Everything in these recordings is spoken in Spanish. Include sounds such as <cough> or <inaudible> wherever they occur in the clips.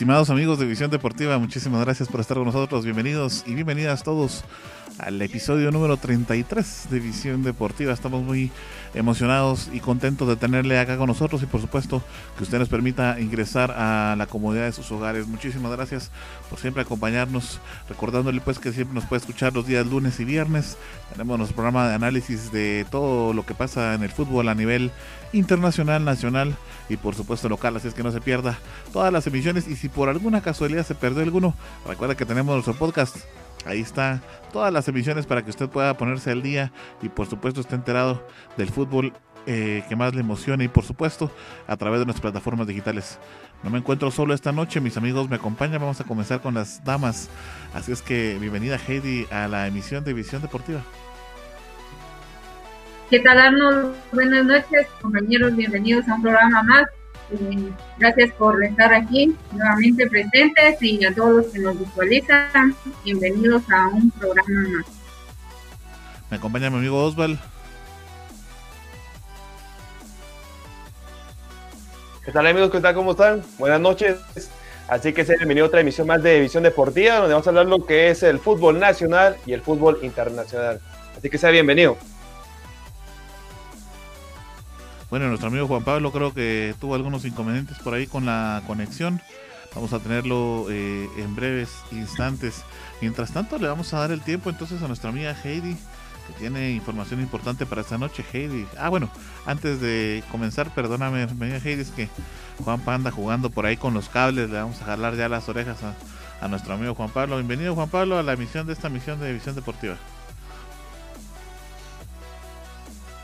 Estimados amigos de Visión Deportiva, muchísimas gracias por estar con nosotros. Bienvenidos y bienvenidas todos al episodio número 33 de Visión Deportiva. Estamos muy emocionados y contentos de tenerle acá con nosotros y por supuesto que usted nos permita ingresar a la comodidad de sus hogares. Muchísimas gracias por siempre acompañarnos, recordándole pues que siempre nos puede escuchar los días lunes y viernes. Tenemos nuestro programa de análisis de todo lo que pasa en el fútbol a nivel internacional, nacional y por supuesto local, así es que no se pierda todas las emisiones y si por alguna casualidad se perdió alguno, recuerda que tenemos nuestro podcast. Ahí está todas las emisiones para que usted pueda ponerse al día y por supuesto esté enterado del fútbol eh, que más le emociona y por supuesto a través de nuestras plataformas digitales. No me encuentro solo esta noche, mis amigos me acompañan, vamos a comenzar con las damas. Así es que bienvenida Heidi a la emisión de Visión Deportiva. ¿Qué tal Arnold? Buenas noches, compañeros, bienvenidos a un programa más. Eh, gracias por estar aquí nuevamente presentes y a todos los que nos visualizan, bienvenidos a un programa más. Me acompaña mi amigo Osval. ¿Qué tal amigos? ¿Qué tal? ¿Cómo están? Buenas noches. Así que se bienvenido a otra emisión más de División Deportiva, donde vamos a hablar lo que es el fútbol nacional y el fútbol internacional. Así que sea bienvenido. Bueno, nuestro amigo Juan Pablo creo que tuvo algunos inconvenientes por ahí con la conexión. Vamos a tenerlo eh, en breves instantes. Mientras tanto, le vamos a dar el tiempo entonces a nuestra amiga Heidi, que tiene información importante para esta noche. Heidi. Ah, bueno, antes de comenzar, perdóname, amiga Heidi, es que Juan anda jugando por ahí con los cables. Le vamos a jalar ya las orejas a, a nuestro amigo Juan Pablo. Bienvenido, Juan Pablo, a la emisión de esta misión de División Deportiva.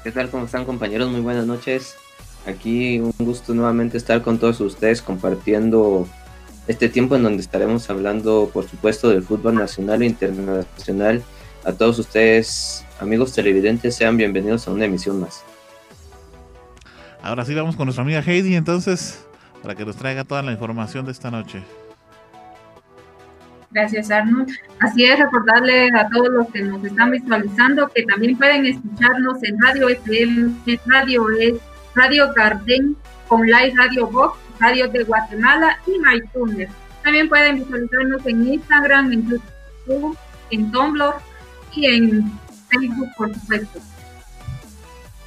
¿Qué tal? ¿Cómo están compañeros? Muy buenas noches. Aquí un gusto nuevamente estar con todos ustedes compartiendo este tiempo en donde estaremos hablando, por supuesto, del fútbol nacional e internacional. A todos ustedes, amigos televidentes, sean bienvenidos a una emisión más. Ahora sí vamos con nuestra amiga Heidi, entonces, para que nos traiga toda la información de esta noche. Gracias, Arnold. Así es, recordarle a todos los que nos están visualizando que también pueden escucharnos en Radio FM, Radio Es, Radio Garden, con Live Radio Box, Radio de Guatemala y MyTuner. También pueden visualizarnos en Instagram, en YouTube, en Tumblr y en Facebook, por supuesto.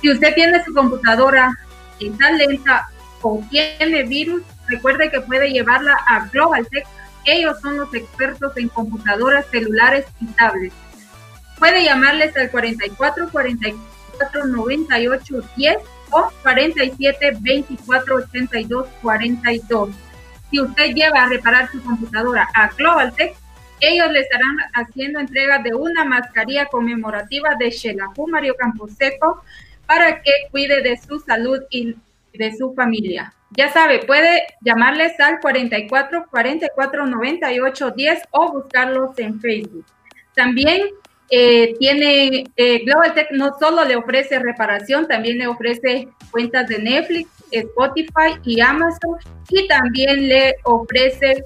Si usted tiene su computadora está lenta o tiene virus, recuerde que puede llevarla a Global Tech ellos son los expertos en computadoras, celulares y tablets. Puede llamarles al 44 44 98 10 o 47 24 82 42. Si usted lleva a reparar su computadora a Global Tech, ellos le estarán haciendo entrega de una mascarilla conmemorativa de Shelahu Mario Camposeco para que cuide de su salud y de su familia. Ya sabe, puede llamarles al 44 44 98 10 o buscarlos en Facebook. También eh, tiene eh, Global Tech no solo le ofrece reparación, también le ofrece cuentas de Netflix, Spotify y Amazon y también le ofrece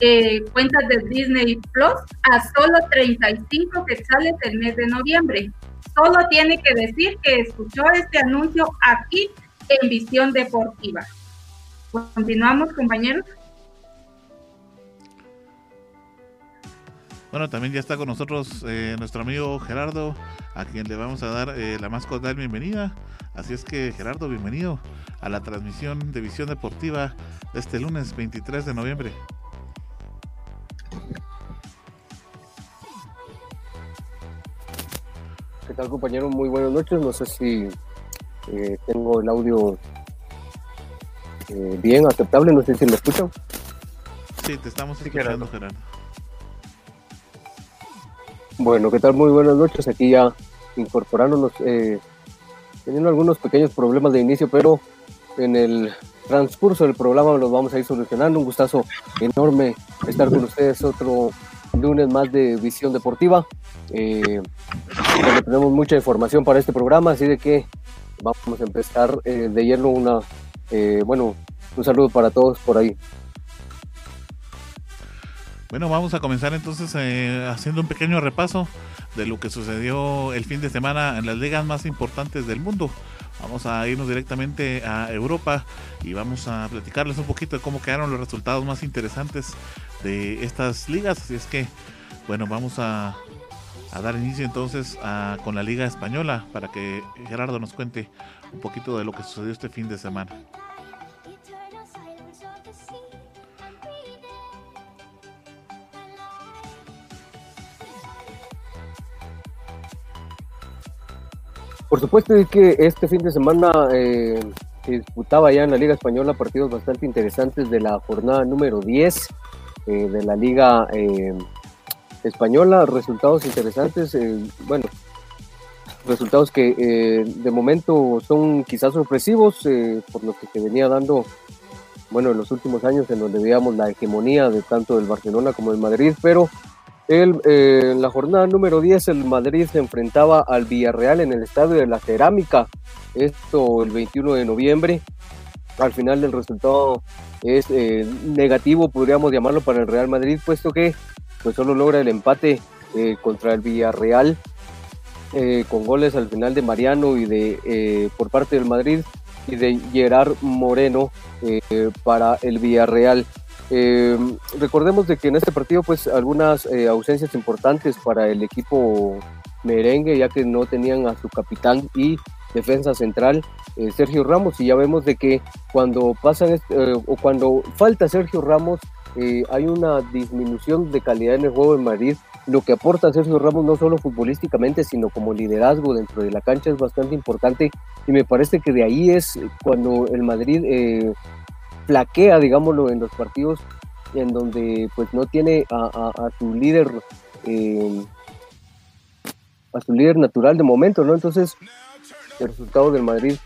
eh, cuentas de Disney Plus a solo 35 quetzales el mes de noviembre. Solo tiene que decir que escuchó este anuncio aquí en Visión Deportiva. Continuamos, compañeros. Bueno, también ya está con nosotros eh, nuestro amigo Gerardo, a quien le vamos a dar eh, la más cordial bienvenida. Así es que Gerardo, bienvenido a la transmisión de Visión Deportiva de este lunes 23 de noviembre. ¿Qué tal compañero? Muy buenas noches. No sé si eh, tengo el audio bien, aceptable. No sé si me escuchan. Sí, te estamos escuchando, Gerardo. Bueno, ¿qué tal? Muy buenas noches. Aquí ya incorporándonos, eh, teniendo algunos pequeños problemas de inicio, pero en el transcurso del programa los vamos a ir solucionando. Un gustazo enorme estar con ustedes otro lunes más de visión deportiva. Eh, tenemos mucha información para este programa, así de que vamos a empezar eh, de lleno una, eh, bueno, un saludo para todos por ahí. Bueno, vamos a comenzar entonces eh, haciendo un pequeño repaso de lo que sucedió el fin de semana en las ligas más importantes del mundo. Vamos a irnos directamente a Europa y vamos a platicarles un poquito de cómo quedaron los resultados más interesantes de estas ligas. Así es que, bueno, vamos a, dar inicio entonces con la Liga Española para que Gerardo nos cuente un poquito de lo que sucedió este fin de semana. Por supuesto es que este fin de semana eh, se disputaba ya en la Liga Española partidos bastante interesantes de la jornada número 10 eh, de la Liga eh, Española, resultados interesantes, bueno, resultados que de momento son quizás sorpresivos por lo que se venía dando, bueno, en los últimos años en donde veíamos la hegemonía de tanto del Barcelona como del Madrid, pero el, eh, en la jornada número 10 el Madrid se enfrentaba al Villarreal en el Estadio de la Cerámica, esto el 21 de noviembre. Al final el resultado es eh, negativo, podríamos llamarlo para el Real Madrid, puesto que pues solo logra el empate eh, contra el Villarreal con goles al final de Mariano y de por parte del Madrid y de Gerard Moreno para el Villarreal. Eh, recordemos de que en este partido pues algunas eh, ausencias importantes para el equipo merengue ya que no tenían a su capitán y defensa central eh, Sergio Ramos y ya vemos de que cuando pasan o cuando falta Sergio Ramos hay una disminución de calidad en el juego de Madrid lo que aporta Sergio Ramos no solo futbolísticamente sino como liderazgo dentro de la cancha es bastante importante y me parece que de ahí es cuando el Madrid flaquea, digámoslo, en los partidos en donde pues no tiene a, su líder eh, a su líder natural de momento, ¿no? Entonces el resultado del Madrid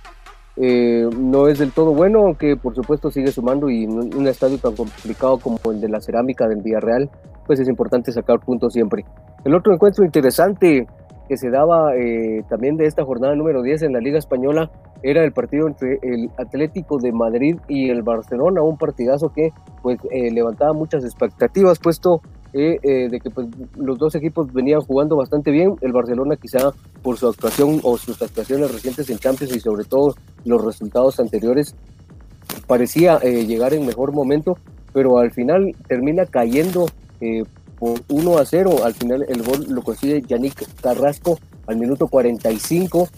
eh, no es del todo bueno, aunque por supuesto sigue sumando y un estadio tan complicado como el de la cerámica del Villarreal, pues es importante sacar puntos siempre. El otro encuentro interesante que se daba eh, también de esta jornada número 10 en la Liga Española era el partido entre el Atlético de Madrid y el Barcelona, un partidazo que pues eh, levantaba muchas expectativas, puesto eh, de que pues, los dos equipos venían jugando bastante bien, el Barcelona quizá por su actuación o sus actuaciones recientes en Champions y sobre todo los resultados anteriores parecía llegar en mejor momento, pero al final termina cayendo por 1 a 0. Al final el gol lo consigue Yannick Carrasco al minuto 45.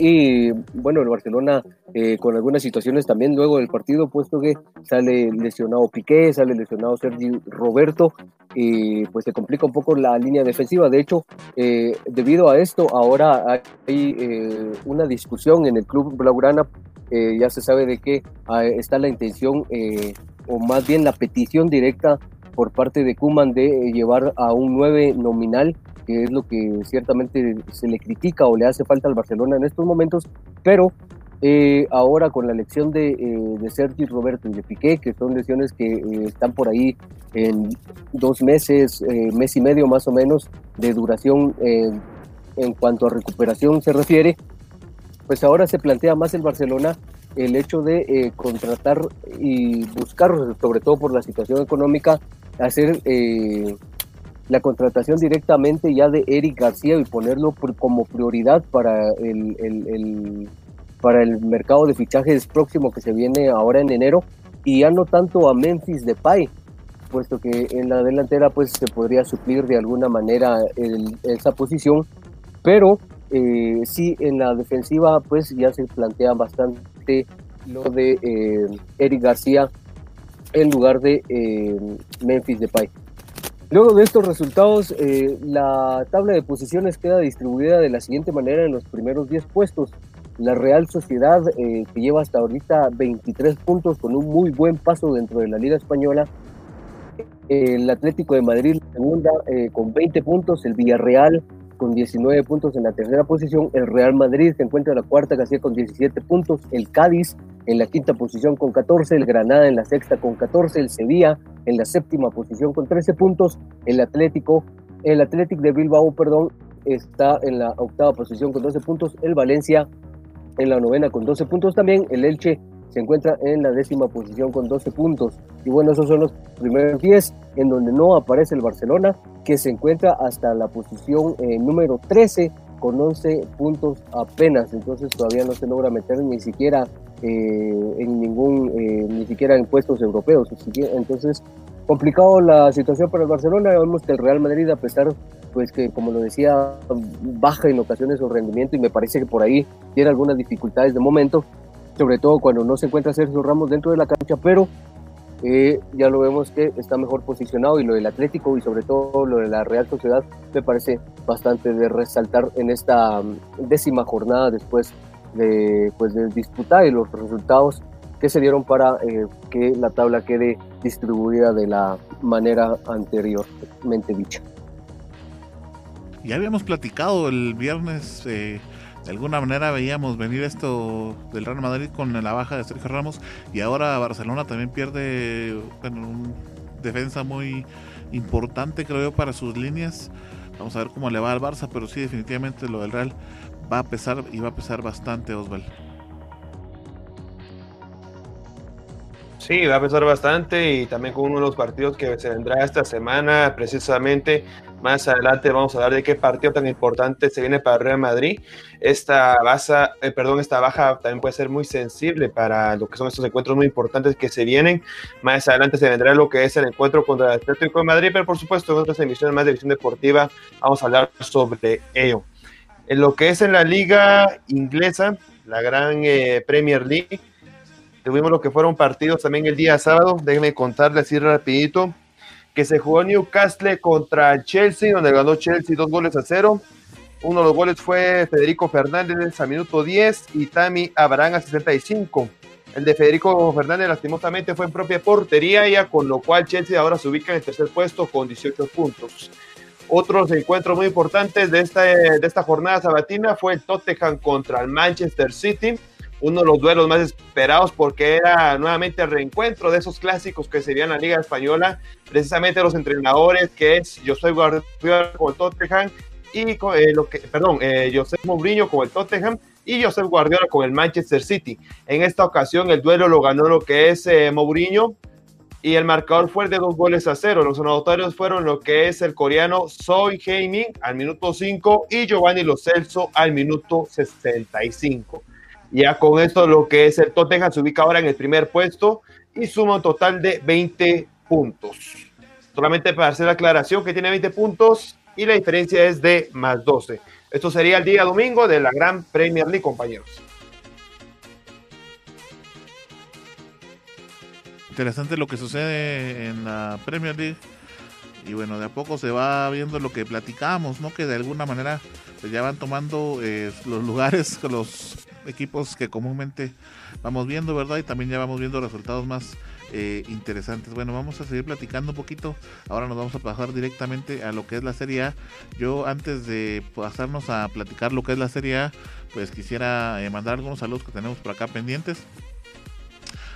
Y bueno, el Barcelona eh, con algunas situaciones también luego del partido, puesto que sale lesionado Piqué, sale lesionado Sergi Roberto, y pues se complica un poco la línea defensiva. De hecho, eh, debido a esto, ahora hay eh, una discusión en el club Blaugrana. ya se sabe de que ah, está la intención, o más bien la petición directa por parte de Kuman de eh, llevar a un 9 nominal, que es lo que ciertamente se le critica o le hace falta al Barcelona en estos momentos, pero eh, ahora con la elección de, eh, de Sergi Roberto y de Piqué, que son lesiones que están por ahí en dos meses, mes y medio más o menos de duración en cuanto a recuperación se refiere, pues ahora se plantea más el Barcelona el hecho de contratar y buscar, sobre todo por la situación económica, hacer eh, la contratación directamente ya de Eric García y ponerlo como prioridad para el, para el mercado de fichajes próximo que se viene ahora en enero y ya no tanto a Memphis Depay puesto que en la delantera pues se podría suplir de alguna manera esa posición, pero eh, sí en la defensiva pues ya se plantea bastante lo de eh, Eric García en lugar de eh, Memphis Depay. Luego de estos resultados, eh, la tabla de posiciones queda distribuida de la siguiente manera en los primeros 10 puestos. La Real Sociedad, eh, que lleva hasta ahorita 23 puntos con un muy buen paso dentro de la Liga Española. El Atlético de Madrid, segunda, eh, con 20 puntos. El Villarreal, con 19 puntos en la tercera posición. El Real Madrid se encuentra en la cuarta casilla con 17 puntos. El Cádiz en la quinta posición con 14. El Granada en la sexta con 14. El Sevilla en la séptima posición con 13 puntos. El Atlético, el Atlético de Bilbao, perdón, está en la octava posición con 12 puntos. El Valencia en la novena con 12 puntos también. El Elche se encuentra en la décima posición con 12 puntos. Y bueno, esos son los primeros 10 en donde no aparece el Barcelona, que se encuentra hasta la posición eh, número 13 con 11 puntos apenas. Entonces todavía no se logra meter ni siquiera eh, en ningún, eh, ni siquiera en puestos europeos. Entonces, complicado la situación para el Barcelona. Vemos que el Real Madrid, a pesar pues que como lo decía, baja en ocasiones su rendimiento y me parece que por ahí tiene algunas dificultades de momento, sobre todo cuando no se encuentra Sergio Ramos dentro de la cancha, pero eh, ya lo vemos que está mejor posicionado y lo del Atlético y sobre todo lo de la Real Sociedad me parece bastante de resaltar en esta mm, décima jornada después de, pues, de disputar y los resultados que se dieron para eh, que la tabla quede distribuida de la manera anteriormente dicha. Ya habíamos platicado el viernes, eh, de alguna manera veíamos venir esto del Real Madrid con la baja de Sergio Ramos y ahora Barcelona también pierde bueno, un defensa muy importante creo yo para sus líneas. Vamos a ver cómo le va al Barça, pero sí definitivamente lo del Real va a pesar y va a pesar bastante Osval. Sí, va a pesar bastante y también con uno de los partidos que se vendrá esta semana, precisamente más adelante vamos a hablar de qué partido tan importante se viene para Real Madrid. Esta baja, eh, perdón, esta baja también puede ser muy sensible para lo que son estos encuentros muy importantes que se vienen. Más adelante se vendrá lo que es el encuentro contra el Atlético de Madrid, pero por supuesto en otras emisiones más de visión deportiva vamos a hablar sobre ello. En lo que es en la liga inglesa, la gran eh, Premier League, tuvimos lo que fueron partidos también el día sábado. Déjenme contarles así rapidito que se jugó Newcastle contra Chelsea, donde ganó Chelsea dos goles a cero. Uno de los goles fue Federico Fernández a minuto 10 y Tammy Abraham a 65. El de Federico Fernández lastimosamente fue en propia portería, ya con lo cual Chelsea ahora se ubica en el tercer puesto con 18 puntos. Otros encuentros muy importantes de esta, de esta jornada sabatina fue el Tottenham contra el Manchester City uno de los duelos más esperados porque era nuevamente el reencuentro de esos clásicos que serían la Liga Española, precisamente los entrenadores que es José Guardiola con el Tottenham y eh, lo que, perdón, eh, José Mourinho con el Tottenham y José Guardiola con el Manchester City. En esta ocasión el duelo lo ganó lo que es eh, Mourinho y el marcador fue de dos goles a cero. Los anotatorios fueron lo que es el coreano Soy Heiming al minuto 5 y Giovanni Lo Celso al minuto 65. Ya con esto lo que es el Tottenham se ubica ahora en el primer puesto y suma un total de 20 puntos. Solamente para hacer la aclaración que tiene 20 puntos y la diferencia es de más 12. Esto sería el día domingo de la Gran Premier League, compañeros. Interesante lo que sucede en la Premier League. Y bueno, de a poco se va viendo lo que platicamos, ¿no? Que de alguna manera pues ya van tomando eh, los lugares, <laughs> los equipos que comúnmente vamos viendo, ¿verdad? Y también ya vamos viendo resultados más eh, interesantes. Bueno, vamos a seguir platicando un poquito. Ahora nos vamos a pasar directamente a lo que es la Serie A. Yo antes de pasarnos a platicar lo que es la Serie A, pues quisiera eh, mandar algunos saludos que tenemos por acá pendientes.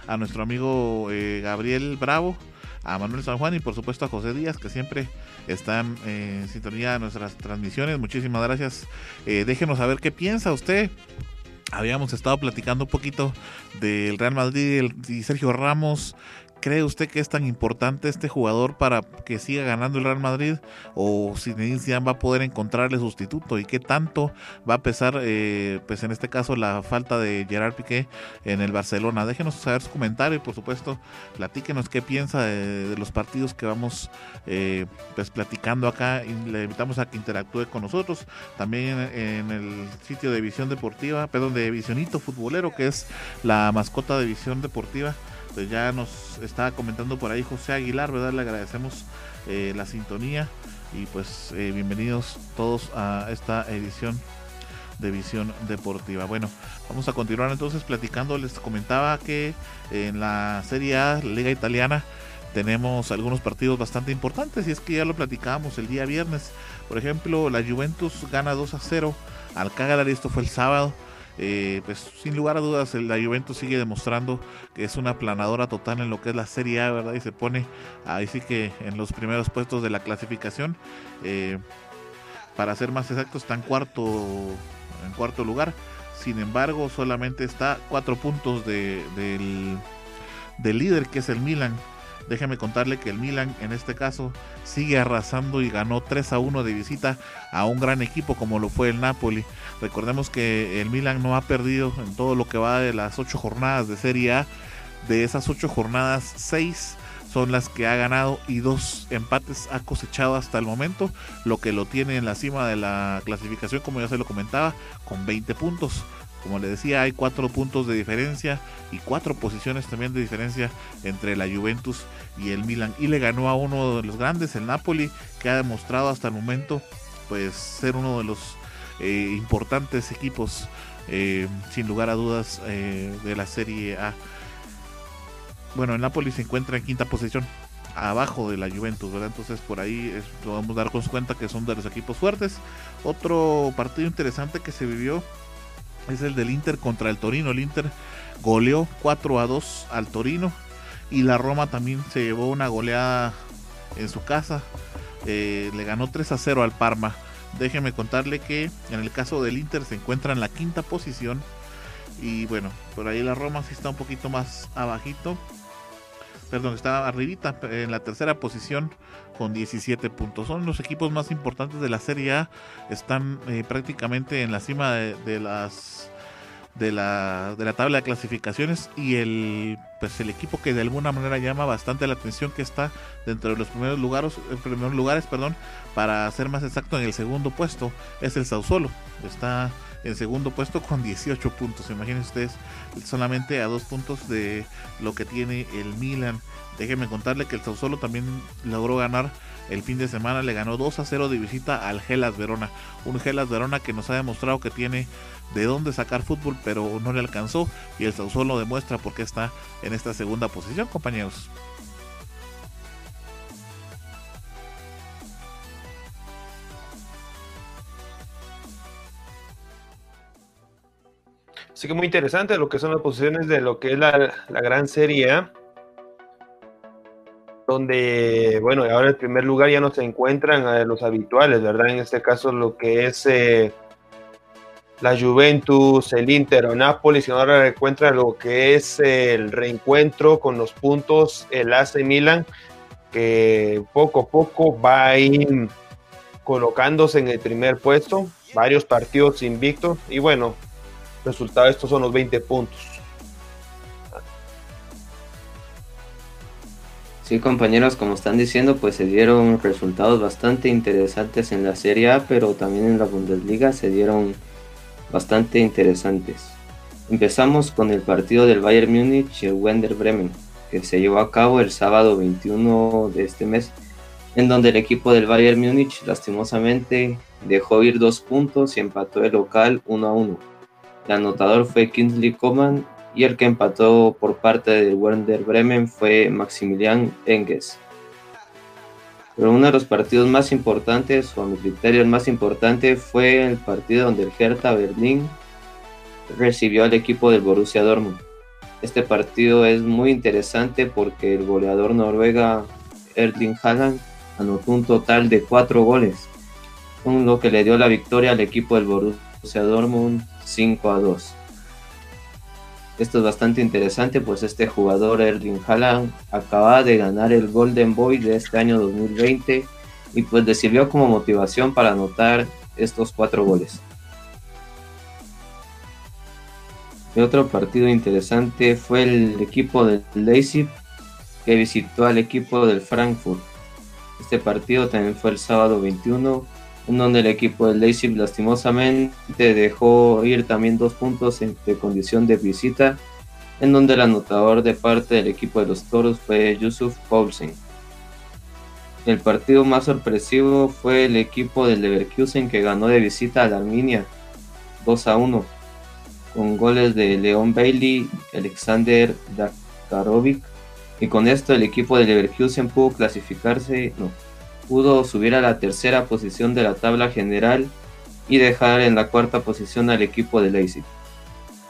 A nuestro amigo eh, Gabriel Bravo, a Manuel San Juan y por supuesto a José Díaz que siempre están en sintonía de nuestras transmisiones. Muchísimas gracias. déjenos saber qué piensa usted habíamos estado platicando un poquito del Real Madrid y Sergio Ramos. ¿Cree usted que es tan importante este jugador para que siga ganando el Real Madrid? ¿O si Zidane va a poder encontrarle sustituto? ¿Y qué tanto va a pesar, eh, pues en este caso, la falta de Gerard Piqué en el Barcelona? Déjenos saber su comentario y, por supuesto, platíquenos qué piensa de, los partidos que vamos eh, pues platicando acá. Y le invitamos a que interactúe con nosotros. También en, el sitio de Visión Deportiva, perdón, de Visionito Futbolero, que es la mascota de Visión Deportiva pues ya nos estaba comentando por ahí José Aguilar, ¿verdad? Le agradecemos eh, la sintonía y pues eh, bienvenidos todos a esta edición de Visión Deportiva. Bueno, vamos a continuar entonces platicando. Les comentaba que en la Serie A, Liga Italiana, tenemos algunos partidos bastante importantes y es que ya lo platicábamos el día viernes. Por ejemplo, la Juventus gana 2 a 0 al Cagliari, esto fue el sábado. Eh, pues sin lugar a dudas la Juventus sigue demostrando que es una planadora total en lo que es la Serie A, ¿verdad? Y se pone ahí sí que en los primeros puestos de la clasificación. Eh, para ser más exacto, está en cuarto, en cuarto lugar. Sin embargo, solamente está cuatro puntos de, del, del líder que es el Milan Déjeme contarle que el Milan en este caso sigue arrasando y ganó 3 a 1 de visita a un gran equipo como lo fue el Napoli. Recordemos que el Milan no ha perdido en todo lo que va de las 8 jornadas de Serie A. De esas 8 jornadas, 6 son las que ha ganado y dos empates ha cosechado hasta el momento, lo que lo tiene en la cima de la clasificación, como ya se lo comentaba, con 20 puntos. Como le decía, hay cuatro puntos de diferencia y cuatro posiciones también de diferencia entre la Juventus y el Milan. Y le ganó a uno de los grandes, el Napoli, que ha demostrado hasta el momento pues ser uno de los eh, importantes equipos, eh, sin lugar a dudas, eh, de la Serie A. Bueno, el Napoli se encuentra en quinta posición, abajo de la Juventus, ¿verdad? Entonces por ahí podemos darnos cuenta que son de los equipos fuertes. Otro partido interesante que se vivió es el del Inter contra el Torino. El Inter goleó 4 a 2 al Torino y la Roma también se llevó una goleada en su casa. Le ganó 3 a 0 al Parma. Déjeme contarle que en el caso del Inter se encuentra en la quinta posición. Y bueno, por ahí la Roma sí está un poquito más abajito perdón, está arribita en la tercera posición con 17 puntos. Son los equipos más importantes de la Serie A, están eh, prácticamente en la cima de, las de la, de la tabla de clasificaciones y el pues el equipo que de alguna manera llama bastante la atención que está dentro de los primeros lugares, en primeros lugares, perdón, para ser más exacto en el segundo puesto es el Sausolo. Está en segundo puesto con 18 puntos. Imaginen ustedes solamente a dos puntos de lo que tiene el Milan. Déjenme contarle que el Sassuolo también logró ganar el fin de semana, le ganó 2 a 0 de visita al Gelas Verona. Un Gelas Verona que nos ha demostrado que tiene de dónde sacar fútbol, pero no le alcanzó. Y el Sassuolo demuestra por qué está en esta segunda posición, compañeros. Así que muy interesante lo que son las posiciones de lo que es la, gran serie A. Donde, bueno, ahora el primer lugar ya no se encuentran eh, los habituales, ¿verdad? En este caso lo que es eh, la Juventus, el Inter o Nápoles, y ahora encuentra lo que es el reencuentro con los puntos, el AC Milan, que poco a poco va a ir colocándose en el primer puesto, varios partidos invictos, y bueno, resultado estos son los 20 puntos. Sí, compañeros, como están diciendo, pues se dieron resultados bastante interesantes en la Serie A, pero también en la Bundesliga se dieron bastante interesantes. Empezamos con el partido del Bayern Múnich y el Wender Bremen, que se llevó a cabo el sábado 21 de este mes, en donde el equipo del Bayern Múnich lastimosamente dejó ir dos puntos y empató el local 1 a 1. El anotador fue Kingsley Coman y el que empató por parte del Werder Bremen fue Maximilian Enges. Pero uno de los partidos más importantes, o a mi criterio el más importante, fue el partido donde el Hertha Berlín recibió al equipo del Borussia Dortmund. Este partido es muy interesante porque el goleador noruega Erling Haaland anotó un total de cuatro goles, con lo que le dio la victoria al equipo del Borussia Dortmund 5 a 2. Esto es bastante interesante, pues este jugador Erling Haaland acaba de ganar el Golden Boy de este año 2020 y pues le sirvió como motivación para anotar estos cuatro goles. Otro partido interesante fue el equipo del Leipzig que visitó al equipo del Frankfurt. Este partido también fue el sábado 21, en donde el equipo del Leipzig lastimosamente dejó ir también dos puntos de condición de visita, en donde el anotador de parte del equipo de los Toros fue Yusuf Paulsen. El partido más sorpresivo fue el equipo del Leverkusen que ganó de visita a la Arminia 2 a 1 con goles de Leon Bailey, Alexander Dakarovic y con esto el equipo de Leverkusen pudo clasificarse, pudo subir a la tercera posición de la tabla general y dejar en la cuarta posición al equipo de Leipzig.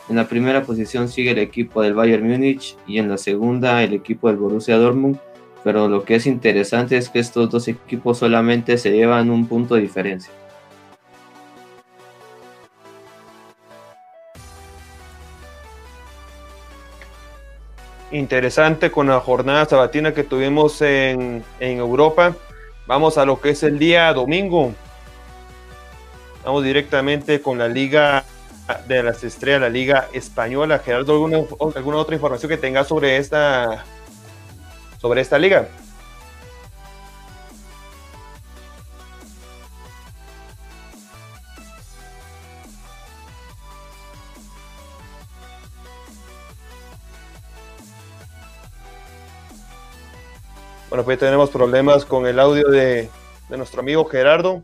En la primera posición sigue el equipo del Bayern Múnich y en la segunda el equipo del Borussia Dortmund pero lo que es interesante es que estos dos equipos solamente se llevan un punto de diferencia. Interesante con la jornada sabatina que tuvimos en, en Europa. Vamos a lo que es el día domingo. Vamos directamente con la Liga de las Estrellas, la Liga Española. Gerardo, ¿alguna, alguna otra información que tenga sobre esta sobre esta liga. Bueno, pues tenemos problemas con el audio de, de nuestro amigo Gerardo.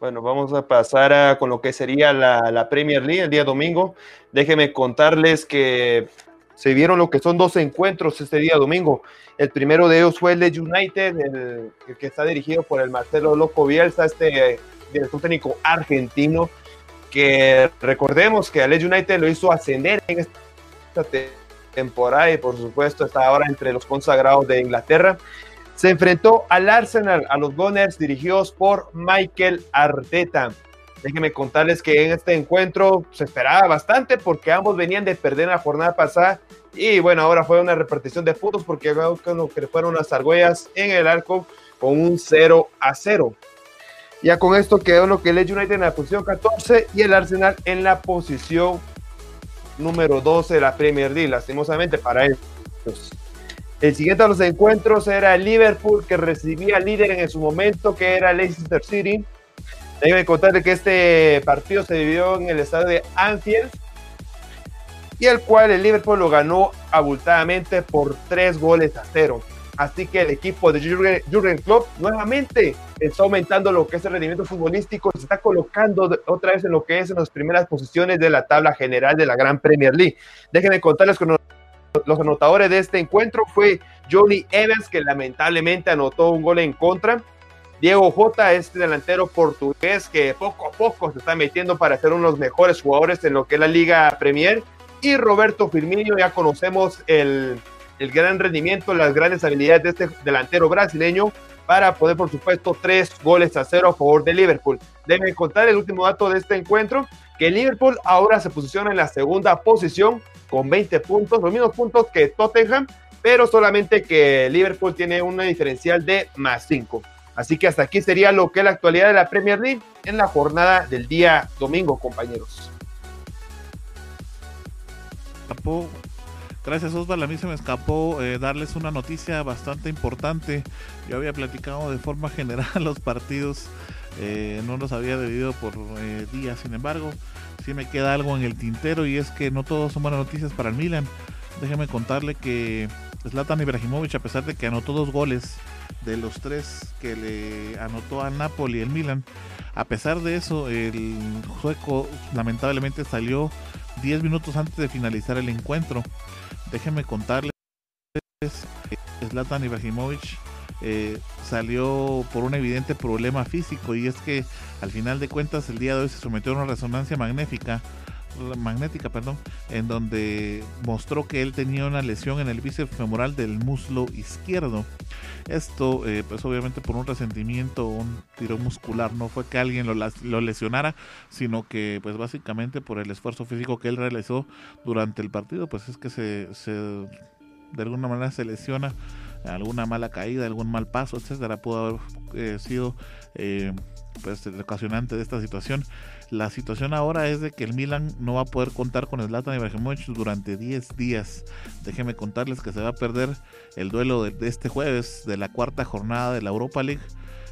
Bueno, vamos a pasar a, con lo que sería la, Premier League el día domingo. Déjenme contarles que se vieron lo que son dos encuentros este día domingo. El primero de ellos fue el de United, el, que está dirigido por el Marcelo Loco Bielsa, este director técnico argentino, que recordemos que el United lo hizo ascender en esta temporada y por supuesto está ahora entre los consagrados de Inglaterra se enfrentó al Arsenal, a los Gunners dirigidos por Michael Arteta. Déjenme contarles que en este encuentro se esperaba bastante porque ambos venían de perder la jornada pasada y bueno, ahora fue una repartición de puntos porque que fueron las argüellas en el arco con un 0 a 0. Ya con esto quedó lo que el United en la posición 14 y el Arsenal en la posición número 12 de la Premier League, lastimosamente para ellos. El siguiente de los encuentros era el Liverpool, que recibía líder en su momento, que era Leicester City. Déjenme contarle que este partido se dividió en el estadio de Anfield, y el cual el Liverpool lo ganó abultadamente por tres goles a cero. Así que el equipo de Jurgen, Klopp nuevamente está aumentando lo que es el rendimiento futbolístico se está colocando otra vez en lo que es en las primeras posiciones de la tabla general de la Gran Premier League. Déjenme contarles que los anotadores de este encuentro fue Johnny Evans, que lamentablemente anotó un gol en contra. Diego J, este delantero portugués que poco a poco se está metiendo para ser uno de los mejores jugadores en lo que es la Liga Premier. Y Roberto Firmino, ya conocemos el, el gran rendimiento, las grandes habilidades de este delantero brasileño para poder, por supuesto, tres goles a cero a favor de Liverpool. Deben contar el último dato de este encuentro, que Liverpool ahora se posiciona en la segunda posición con 20 puntos, los mismos puntos que Tottenham, pero solamente que Liverpool tiene una diferencial de más 5. Así que hasta aquí sería lo que es la actualidad de la Premier League en la jornada del día domingo, compañeros. Gracias Osvaldo, a mí se me escapó eh, darles una noticia bastante importante. Yo había platicado de forma <laughs> general los partidos, eh, no los había debido por eh, días, sin embargo, sí me queda algo en el tintero y es que no todos son buenas noticias para el Milan. Déjeme contarle que Zlatan Ibrahimovic, a pesar de que anotó dos goles de los tres que le anotó a Napoli el Milan, a pesar de eso, el sueco lamentablemente salió 10 minutos antes de finalizar el encuentro. Déjeme contarles que Zlatan Ibrahimovic eh, salió por un evidente problema físico y es que al final de cuentas el día de hoy se sometió a una resonancia magnética magnética, perdón, en donde mostró que él tenía una lesión en el bíceps femoral del muslo izquierdo. Esto, eh, pues obviamente por un resentimiento, un tiro muscular, no fue que alguien lo, lo, lesionara, sino que pues básicamente por el esfuerzo físico que él realizó durante el partido, pues es que se, se de alguna manera se lesiona alguna mala caída, algún mal paso, etcétera, pudo haber eh, sido eh, pues el ocasionante de esta situación. La situación ahora es de que el Milan no va a poder contar con Zlatan Ibrahimovic durante 10 días. Déjenme contarles que se va a perder el duelo de, este jueves de la cuarta jornada de la Europa League.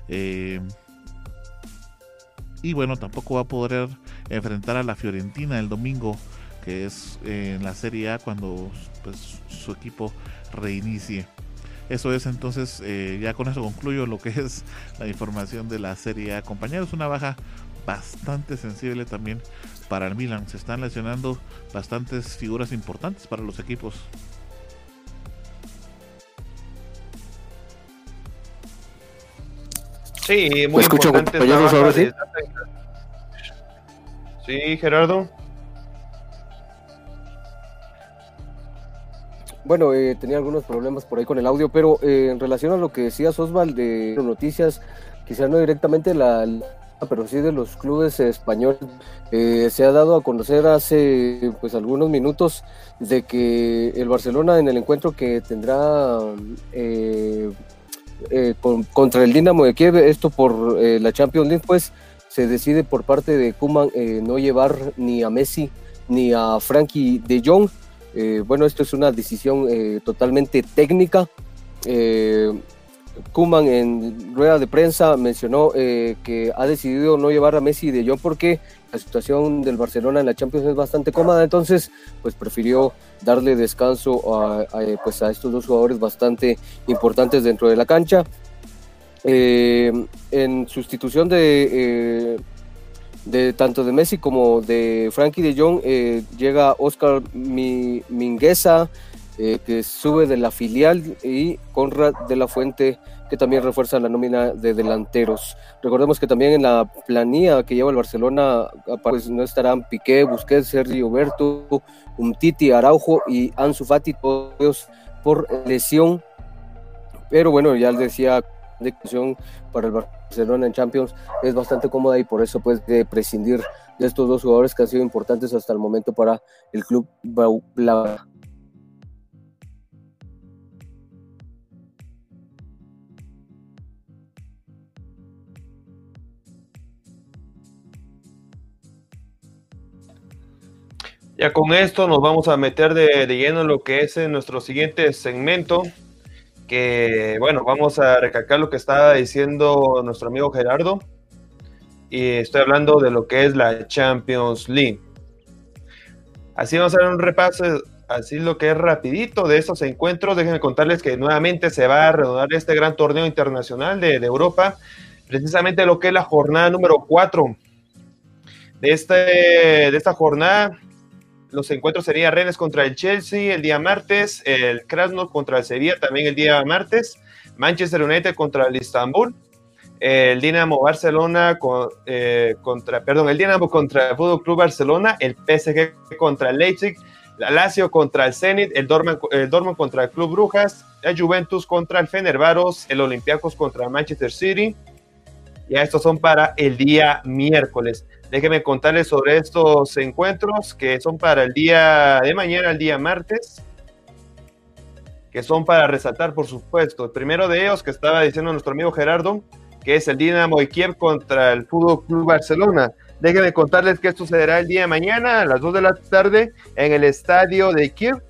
Eh, y bueno, tampoco va a poder enfrentar a la Fiorentina el domingo, que es en la Serie A cuando pues, su equipo reinicie. Eso es entonces, eh, ya con eso concluyo lo que <laughs> es la información de la Serie A. Compañeros, una baja bastante sensible también para el Milan. Se están lesionando bastantes figuras importantes para los equipos. Sí, muy importante. ¿sí? sí, Gerardo. Bueno, eh, tenía algunos problemas por ahí con el audio, pero eh, en relación a lo que decías Osval de noticias, quizás no directamente la, pero sí de los clubes españoles, eh, se ha dado a conocer hace pues algunos minutos de que el Barcelona en el encuentro que tendrá contra el Dinamo de Kiev, esto por la Champions League, pues se decide por parte de Kuman no llevar ni a Messi ni a Frankie de Jong eh, bueno, esto es una decisión eh, totalmente técnica. Eh, Kuman en rueda de prensa mencionó que ha decidido no llevar a Messi de Jong porque la situación del Barcelona en la Champions es bastante cómoda, entonces pues prefirió darle descanso a, pues, a estos dos jugadores bastante importantes dentro de la cancha. en sustitución de de tanto de Messi como de Frankie de Jong eh, llega Oscar Mingueza eh, que sube de la filial y Conrad de la Fuente que también refuerza la nómina de delanteros. Recordemos que también en la planilla que lleva el Barcelona pues no estarán Piqué, Busquets, Sergio Berto, Umtiti, Araujo y Ansu Fati todos por lesión. Pero bueno, ya decía de para el Barcelona en Champions es bastante cómoda y por eso puede prescindir de estos dos jugadores que han sido importantes hasta el momento para el club Bla Ya con esto nos vamos a meter de, lleno en lo que es nuestro siguiente segmento, que, bueno, vamos a recalcar lo que estaba diciendo nuestro amigo Gerardo. Y estoy hablando de lo que es la Champions League. Así vamos a hacer un repaso, así lo que es rapidito de estos encuentros. Déjenme contarles que nuevamente se va a reanudar este gran torneo internacional de, de Europa. Precisamente lo que es la jornada número 4 de, este, de esta jornada los encuentros serían Rennes contra el Chelsea el día martes, el Krasnodar contra el Sevilla también el día martes, Manchester United contra el Istanbul, el Dinamo Barcelona eh, contra, perdón, el Dinamo contra el Fútbol Club Barcelona, el PSG contra el Leipzig, la Lazio contra el Zenit, el Dortmund, el Dortmund contra el Club Brujas, el Juventus contra el Fenerbaros, el Olympiacos contra Manchester City. Ya estos son para el día miércoles. Déjenme contarles sobre estos encuentros que son para el día de mañana, el día martes, que son para resaltar, por supuesto. El primero de ellos, que estaba diciendo nuestro amigo Gerardo, que es el Dinamo de Kiev contra el Fútbol Club Barcelona. Déjenme contarles que esto sucederá el día de mañana a las 2 de la tarde en el estadio de Kiev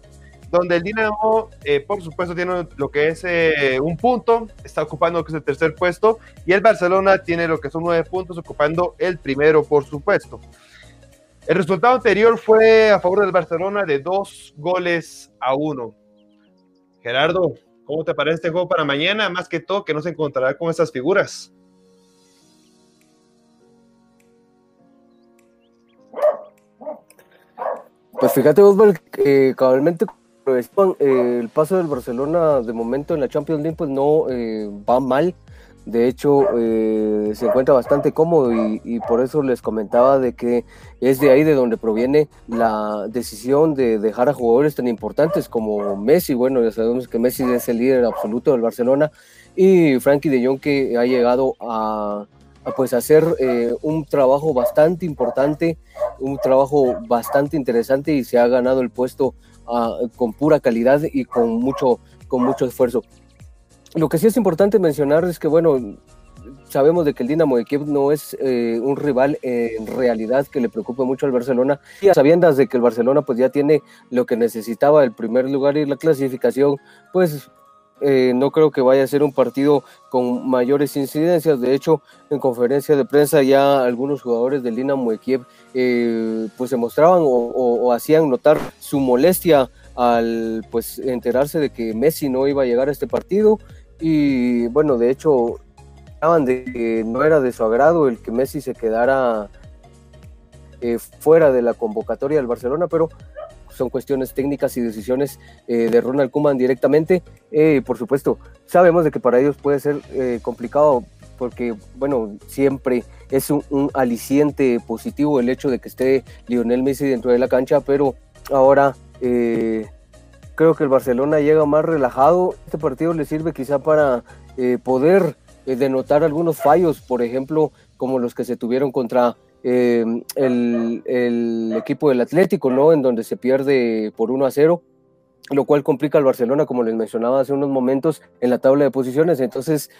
donde el Dinamo, eh, por supuesto, tiene lo que es eh, un punto, está ocupando lo que es el tercer puesto, y el Barcelona tiene lo que son nueve puntos, ocupando el primero, por supuesto. El resultado anterior fue a favor del Barcelona de dos goles a uno. Gerardo, ¿cómo te parece este juego para mañana? Más que todo, que no se encontrará con esas figuras. Pues fíjate, Osvaldo, que cabalmente el paso del Barcelona de momento en la Champions League pues no eh, va mal. De hecho, eh, se encuentra bastante cómodo y, por eso les comentaba de que es de ahí de donde proviene la decisión de dejar a jugadores tan importantes como Messi. Bueno, ya sabemos que Messi es el líder absoluto del Barcelona y Frankie de Jong que ha llegado a, pues hacer eh, un trabajo bastante importante, un trabajo bastante interesante y se ha ganado el puesto ah, con pura calidad y con mucho, con mucho esfuerzo. Lo que sí es importante mencionar es que, bueno, sabemos de que el Dinamo de Kiev no es eh, un rival en realidad que le preocupe mucho al Barcelona, y a sabiendas de que el Barcelona pues ya tiene lo que necesitaba, el primer lugar y la clasificación, pues eh, no creo que vaya a ser un partido con mayores incidencias. De hecho, en conferencia de prensa ya algunos jugadores del Dinamo de eh, pues se mostraban o, hacían notar su molestia al pues enterarse de que Messi no iba a llegar a este partido y bueno, de hecho, de que no era de su agrado el que Messi se quedara eh, fuera de la convocatoria del Barcelona, pero son cuestiones técnicas y decisiones eh, de Ronald Koeman directamente. Eh, por supuesto, sabemos de que para ellos puede ser complicado porque, bueno, siempre es un, un, aliciente positivo el hecho de que esté Lionel Messi dentro de la cancha, pero ahora creo que el Barcelona llega más relajado. Este partido le sirve quizá para eh, poder eh, denotar algunos fallos, por ejemplo, como los que se tuvieron contra eh, el, equipo del Atlético, ¿no? En donde se pierde por 1 a 0 lo cual complica al Barcelona, como les mencionaba hace unos momentos, en la tabla de posiciones. Entonces,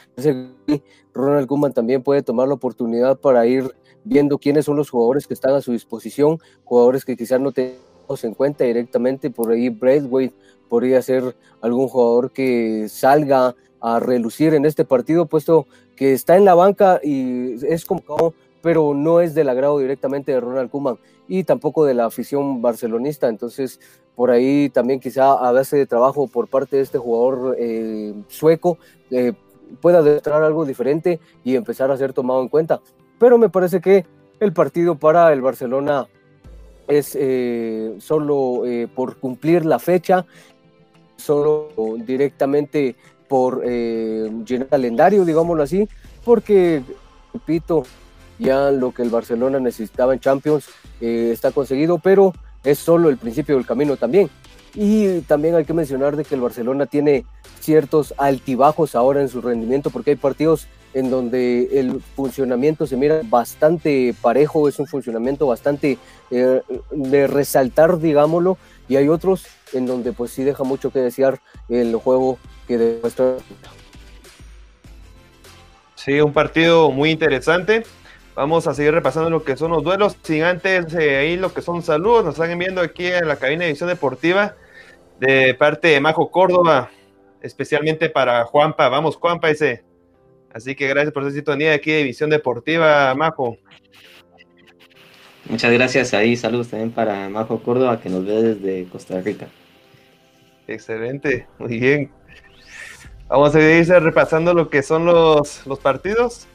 Ronald Koeman también puede tomar la oportunidad para ir viendo quiénes son los jugadores que están a su disposición, jugadores que quizás no tengan en cuenta directamente, por ahí Braithwaite podría ser algún jugador que salga a relucir en este partido, puesto que está en la banca y es como pero no es del agrado directamente de Ronald Koeman y tampoco de la afición barcelonista. Entonces, por ahí también quizá a base de trabajo por parte de este jugador eh, sueco eh, pueda demostrar algo diferente y empezar a ser tomado en cuenta. Pero me parece que el partido para el Barcelona es eh, solo eh, por cumplir la fecha, solo directamente por llenar calendario, digámoslo así, porque, repito, ya lo que el Barcelona necesitaba en Champions está conseguido, pero es solo el principio del camino también. Y también hay que mencionar de que el Barcelona tiene ciertos altibajos ahora en su rendimiento, porque hay partidos en donde el funcionamiento se mira bastante parejo, es un funcionamiento bastante eh, de resaltar, digámoslo, y hay otros en donde pues sí deja mucho que desear el juego que demuestra. Sí, un partido muy interesante. Vamos a seguir repasando lo que son los duelos, sin antes eh, ahí lo que son saludos, nos están enviando aquí en la cabina de edición deportiva de parte de Majo Córdoba, especialmente para Juanpa. Vamos, Juanpa, ese Así que gracias por esa sintonía aquí de Visión Deportiva, Majo. Muchas gracias ahí, saludos también para Majo Córdoba que nos ve desde Costa Rica. Excelente, muy bien. Vamos a ir repasando lo que son los, los partidos.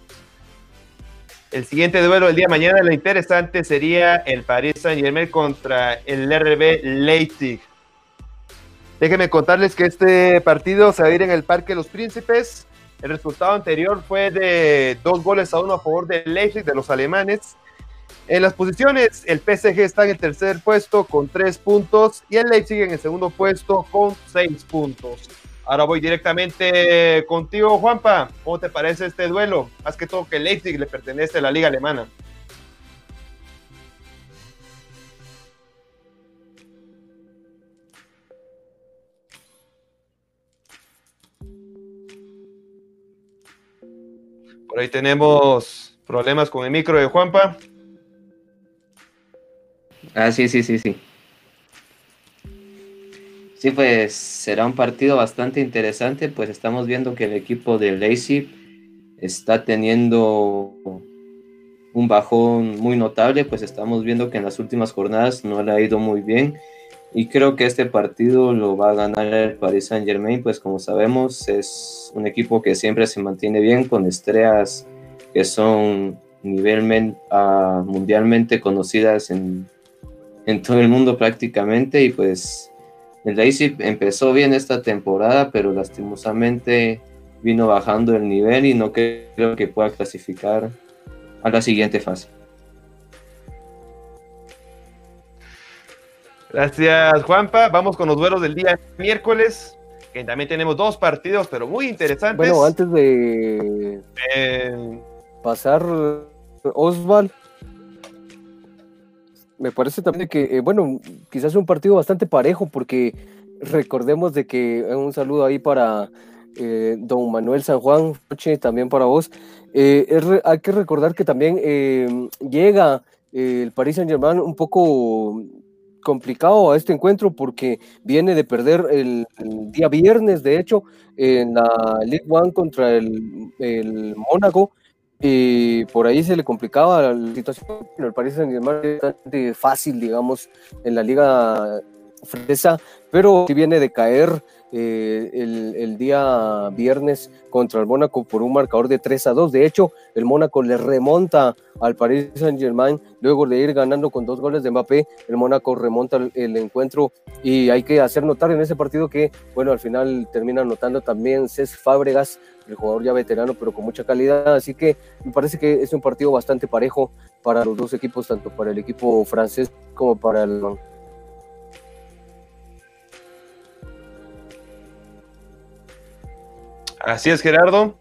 El siguiente duelo del día de mañana, lo interesante sería el Paris Saint Germain contra el RB Leipzig. Déjenme contarles que este partido se va a ir en el Parque los Príncipes el resultado anterior fue de dos goles a uno a favor del Leipzig, de los alemanes. En las posiciones, el PSG está en el tercer puesto con tres puntos y el Leipzig en el segundo puesto con seis puntos. Ahora voy directamente contigo, Juanpa. ¿Cómo te parece este duelo? Más que todo que Leipzig le pertenece a la liga alemana. Por ahí tenemos problemas con el micro de Juanpa. Ah, sí, sí, sí, sí. Sí, pues será un partido bastante interesante, pues estamos viendo que el equipo de Leipzig está teniendo un bajón muy notable, pues estamos viendo que en las últimas jornadas no le ha ido muy bien y creo que este partido lo va a ganar el Paris Saint Germain, pues como sabemos es un equipo que siempre se mantiene bien con estrellas que son nivelmente, uh, mundialmente conocidas en, todo el mundo prácticamente y pues el Leipzig empezó bien esta temporada, pero lastimosamente vino bajando el nivel y no creo que pueda clasificar a la siguiente fase. Gracias, Juanpa. Vamos con los duelos del día miércoles, que también tenemos dos partidos, pero muy interesantes. Bueno, antes de Eh, pasar, Osval, me parece también que, eh, bueno, quizás un partido bastante parejo, porque recordemos de que eh, un saludo ahí para eh, don Manuel San Juan, noche también para vos. Eh, es re- hay que recordar que también eh, llega el Paris Saint Germain un poco complicado a este encuentro porque viene de perder el, el día viernes, de hecho, en la League One contra el, el Mónaco. Y por ahí se le complicaba la situación, el Paris Saint Germain es bastante fácil, digamos, en la liga francesa, pero sí viene de caer eh, el, día viernes contra el Mónaco por un marcador de 3 a 2. De hecho, el Mónaco le remonta al Paris Saint Germain luego de ir ganando con dos goles de Mbappé. El Mónaco remonta el, el encuentro y hay que hacer notar en ese partido que, bueno, al final termina anotando también Cés Fábregas, el jugador ya veterano, pero con mucha calidad. Así que me parece que es un partido bastante parejo para los dos equipos, tanto para el equipo francés como para el Así es, Gerardo.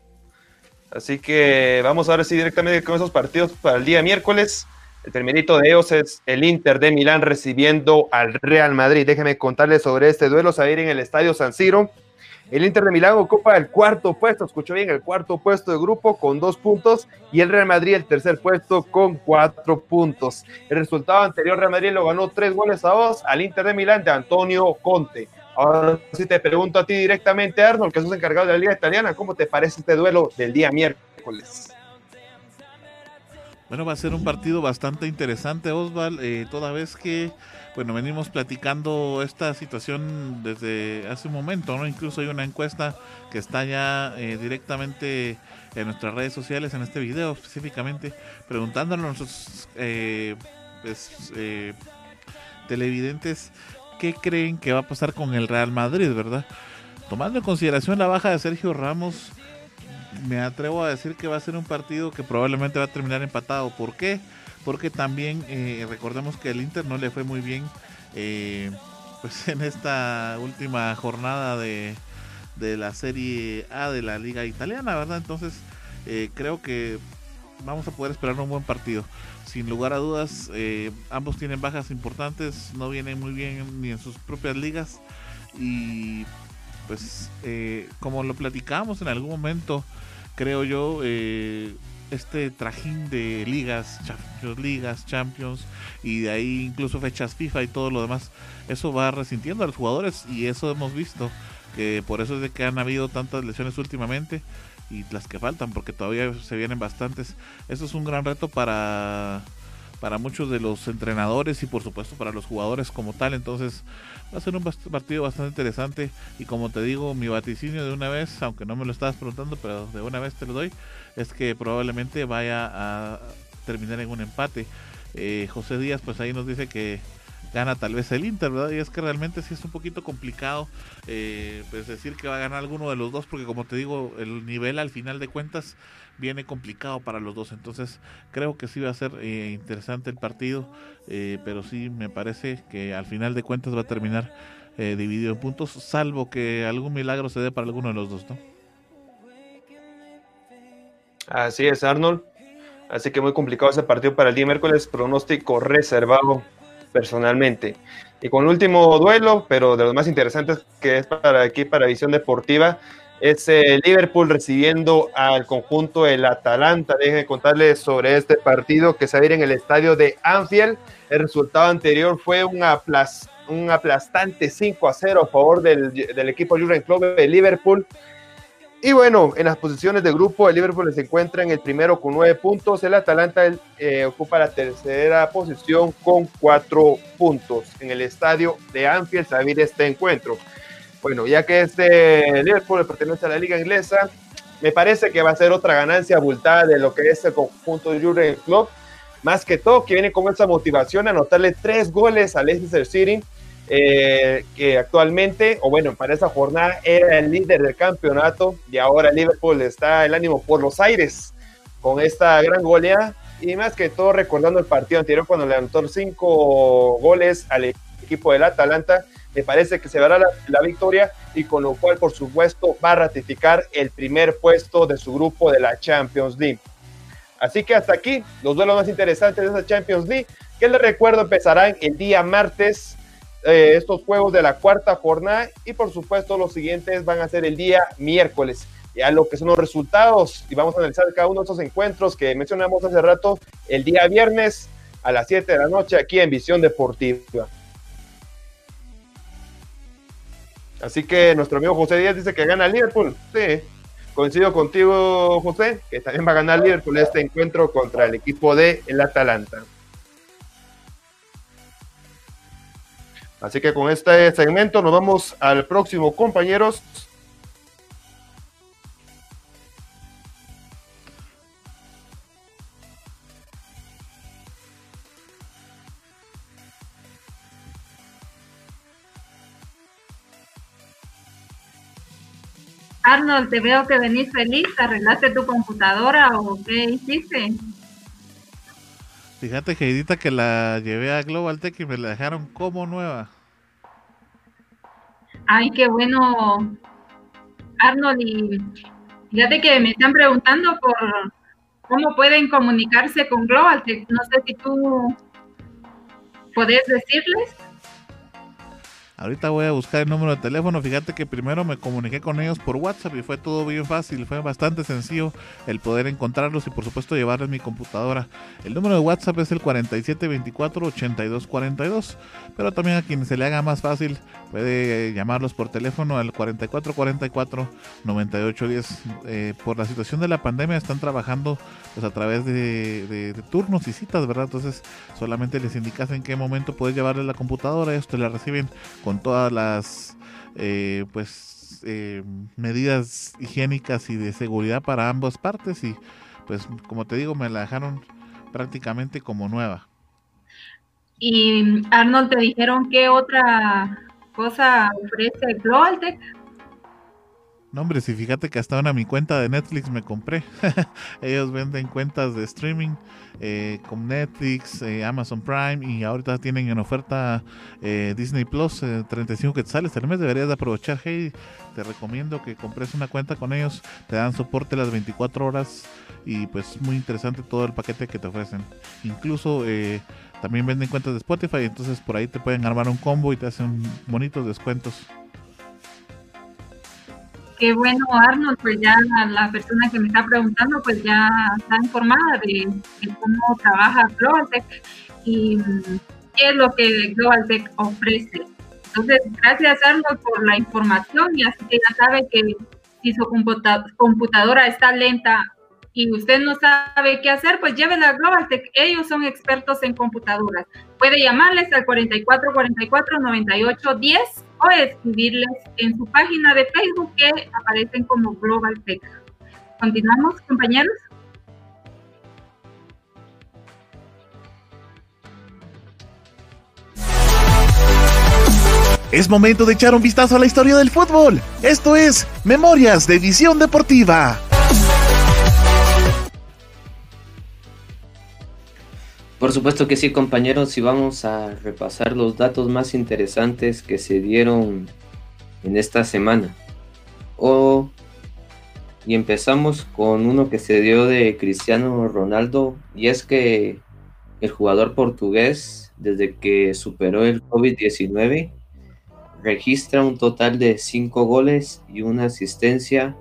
Así que vamos ahora sí directamente con esos partidos para el día miércoles. El primerito de ellos es el Inter de Milán recibiendo al Real Madrid. Déjenme contarles sobre este duelo. Se va a ir en el Estadio San Siro. El Inter de Milán ocupa el cuarto puesto, escuchó bien, el cuarto puesto de grupo con dos puntos y el Real Madrid el tercer puesto con cuatro puntos. El resultado anterior, Real Madrid lo ganó tres goles a dos al Inter de Milán de Antonio Conte. Ahora sí te pregunto a ti directamente, Arnold, que sos encargado de la Liga Italiana, ¿cómo te parece este duelo del día miércoles? Bueno, va a ser un partido bastante interesante, Osval, eh, toda vez que, bueno, venimos platicando esta situación desde hace un momento, ¿no? Incluso hay una encuesta que está ya eh, directamente en nuestras redes sociales, en este video específicamente, preguntándole a nuestros eh, eh, televidentes qué creen que va a pasar con el Real Madrid, ¿verdad? Tomando en consideración la baja de Sergio Ramos, me atrevo a decir que va a ser un partido que probablemente va a terminar empatado. ¿Por qué? Porque también eh, recordemos que el Inter no le fue muy bien eh, pues en esta última jornada de, de, la Serie A de la Liga Italiana, ¿verdad? Entonces eh, creo que vamos a poder esperar un buen partido. Sin lugar a dudas, eh, ambos tienen bajas importantes, no vienen muy bien ni en sus propias ligas. Y pues eh, como lo platicábamos en algún momento, creo yo, eh, este trajín de ligas, Champions, ligas, Champions y de ahí incluso fechas FIFA y todo lo demás, eso va resintiendo a los jugadores y eso hemos visto, que por eso es de que han habido tantas lesiones últimamente y las que faltan, porque todavía se vienen bastantes. Eso es un gran reto para para muchos de los entrenadores y por supuesto para los jugadores como tal. Entonces va a ser un partido bastante interesante y como te digo, mi vaticinio de una vez, aunque no me lo estabas preguntando, pero de una vez te lo doy, es que probablemente vaya a terminar en un empate. Eh, José Díaz pues ahí nos dice que gana tal vez el Inter, ¿verdad? Y es que realmente sí es un poquito complicado eh, pues decir que va a ganar alguno de los dos, porque como te digo, el nivel al final de cuentas viene complicado para los dos. Entonces creo que sí va a ser eh, interesante el partido, eh, pero sí me parece que al final de cuentas va a terminar eh, dividido en puntos, salvo que algún milagro se dé para alguno de los dos, ¿no? Así es, Arnold. Así que muy complicado ese partido para el día miércoles, pronóstico reservado personalmente. Y con el último duelo, pero de los más interesantes que es para aquí, para Visión Deportiva, es el Liverpool recibiendo al conjunto del Atalanta. Déjenme contarles sobre este partido que se va a ir en el estadio de Anfield. El resultado anterior fue un, aplas, un aplastante 5 a 0 a favor del, del equipo Jurgen Klopp de Liverpool. Y bueno, en las posiciones de grupo, el Liverpool se encuentra en el primero con nueve puntos, el Atalanta eh, ocupa la tercera posición con cuatro puntos. En el estadio de Anfield vivir este encuentro. Bueno, ya que este Liverpool pertenece a la liga inglesa, me parece que va a ser otra ganancia abultada de lo que es el conjunto de Jurgen Klopp. Más que todo, que viene con esa motivación a anotarle tres goles al Leicester City eh, que actualmente, o bueno, para esa jornada era el líder del campeonato y ahora Liverpool está el ánimo por los aires con esta gran goleada y más que todo recordando el partido anterior cuando levantó cinco goles al equipo del Atalanta, me parece que se verá la, la, victoria y con lo cual por supuesto va a ratificar el primer puesto de su grupo de la Champions League. Así que hasta aquí los duelos más interesantes de esa Champions League, que les recuerdo empezarán el día martes eh, estos juegos de la cuarta jornada y por supuesto los siguientes van a ser el día miércoles. Ya lo que son los resultados y vamos a analizar cada uno de estos encuentros que mencionamos hace rato el día viernes a las 7 de la noche aquí en Visión Deportiva. Así que nuestro amigo José Díaz dice que gana Liverpool. Sí, coincido contigo, José, que también va a ganar Liverpool este encuentro contra el equipo de el Atalanta. Así que con este segmento nos vamos al próximo, compañeros. Arnold, te veo que venís feliz, ¿arreglaste tu computadora o qué hiciste? Fíjate, Heidita, que la llevé a Global Tech y me la dejaron como nueva. Ay, qué bueno, Arnold. Y fíjate que me están preguntando por cómo pueden comunicarse con Global Tech. No sé si tú podés decirles. Ahorita voy a buscar el número de teléfono. Fíjate que primero me comuniqué con ellos por WhatsApp y fue todo bien fácil. Fue bastante sencillo el poder encontrarlos y por supuesto llevarles mi computadora. El número de WhatsApp es el 4724-8242. Pero también a quien se le haga más fácil puede llamarlos por teléfono al 4444-9810. Eh, por la situación de la pandemia están trabajando pues a través de, turnos y citas, ¿verdad? Entonces solamente les indicas en qué momento puedes llevarles la computadora. Te la reciben con todas las eh, pues eh, medidas higiénicas y de seguridad para ambas partes y pues como te digo me la dejaron prácticamente como nueva. Y Arnold, ¿te dijeron qué otra cosa ofrece Global No, hombre, si fíjate que hasta ahora mi cuenta de Netflix me compré. <laughs> Ellos venden cuentas de streaming eh, con Netflix, eh, Amazon Prime y ahorita tienen en oferta eh, Disney Plus 35 quetzales al mes. Deberías de aprovechar. Hey, te recomiendo que compres una cuenta con ellos. Te dan soporte las 24 horas y pues muy interesante todo el paquete que te ofrecen. Incluso también venden cuentas de Spotify, entonces por ahí te pueden armar un combo y te hacen bonitos descuentos. Qué bueno, Arnold, pues ya la, persona que me está preguntando, pues ya está informada de, cómo trabaja GlobalTech y qué es lo que GlobalTech ofrece. Entonces, gracias Arnold por la información y así que ya sabe que si su computadora está lenta y usted no sabe qué hacer, pues llévela a GlobalTech. Ellos son expertos en computadoras. Puede llamarles al 4444 9810 o escribirles en su página de Facebook que aparecen como GlobalTech. Continuamos, compañeros. Es momento de echar un vistazo a la historia del fútbol. Esto es Memorias de Visión Deportiva. Por supuesto que sí, compañeros, y vamos a repasar los datos más interesantes que se dieron en esta semana. Y empezamos con uno que se dio de Cristiano Ronaldo, y es que el jugador portugués, desde que superó el COVID-19, registra un total de 5 goles y una asistencia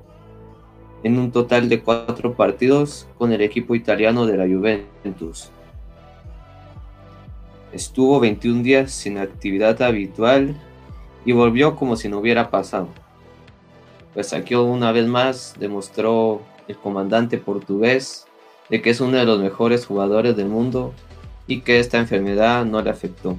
en un total de 4 partidos con el equipo italiano de la Juventus. Estuvo 21 días sin actividad habitual y volvió como si no hubiera pasado. Pues aquí una vez más demostró el comandante portugués de que es uno de los mejores jugadores del mundo y que esta enfermedad no le afectó.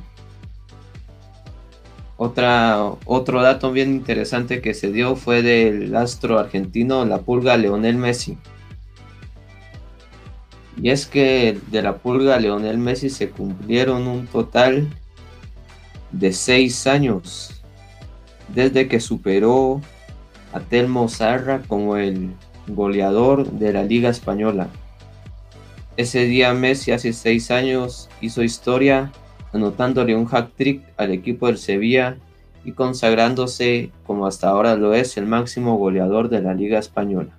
Otro dato bien interesante que se dio fue del astro argentino La Pulga Leonel Messi, y es que de la pulga Leonel Messi se cumplieron un total de seis años, desde que superó a Telmo Zarra como el goleador de la Liga Española. Ese día Messi hace seis años hizo historia anotándole un hack trick al equipo del Sevilla y consagrándose como hasta ahora lo es el máximo goleador de la Liga Española.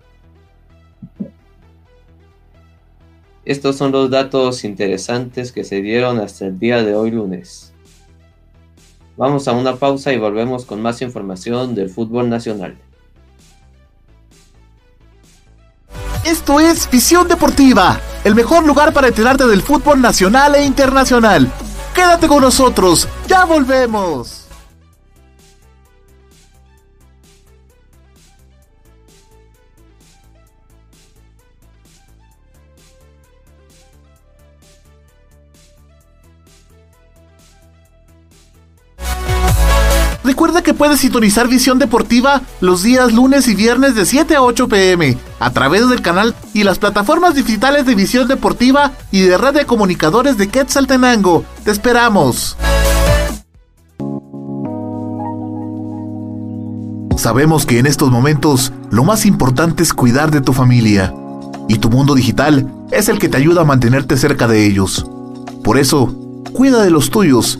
Estos son los datos interesantes que se dieron hasta el día de hoy lunes. Vamos a una pausa y volvemos con más información del fútbol nacional. Esto es Visión Deportiva, el mejor lugar para enterarte del fútbol nacional e internacional. Quédate con nosotros, ya volvemos. Recuerda que puedes sintonizar Visión Deportiva los días lunes y viernes de 7 a 8 pm a través del canal y las plataformas digitales de Visión Deportiva y de red de comunicadores de Quetzaltenango. ¡Te esperamos! Sabemos que en estos momentos lo más importante es cuidar de tu familia y tu mundo digital es el que te ayuda a mantenerte cerca de ellos. Por eso, cuida de los tuyos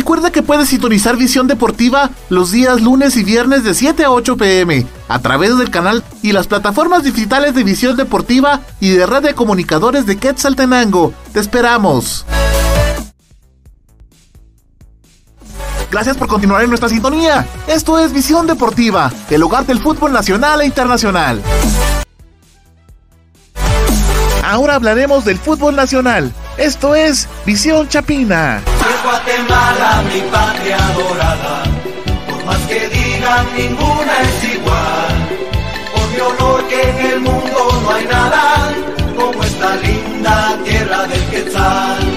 Recuerda que puedes sintonizar Visión Deportiva los días lunes y viernes de 7 a 8 pm a través del canal y las plataformas digitales de Visión Deportiva y de red de comunicadores de Quetzaltenango. ¡Te esperamos! Gracias por continuar en nuestra sintonía. Esto es Visión Deportiva, el hogar del fútbol nacional e internacional. Ahora hablaremos del fútbol nacional. Esto es Visión Chapina. Guatemala, mi patria dorada, por más que digan, ninguna es igual. Por mi honor que en el mundo no hay nada como esta linda tierra del Quetzal.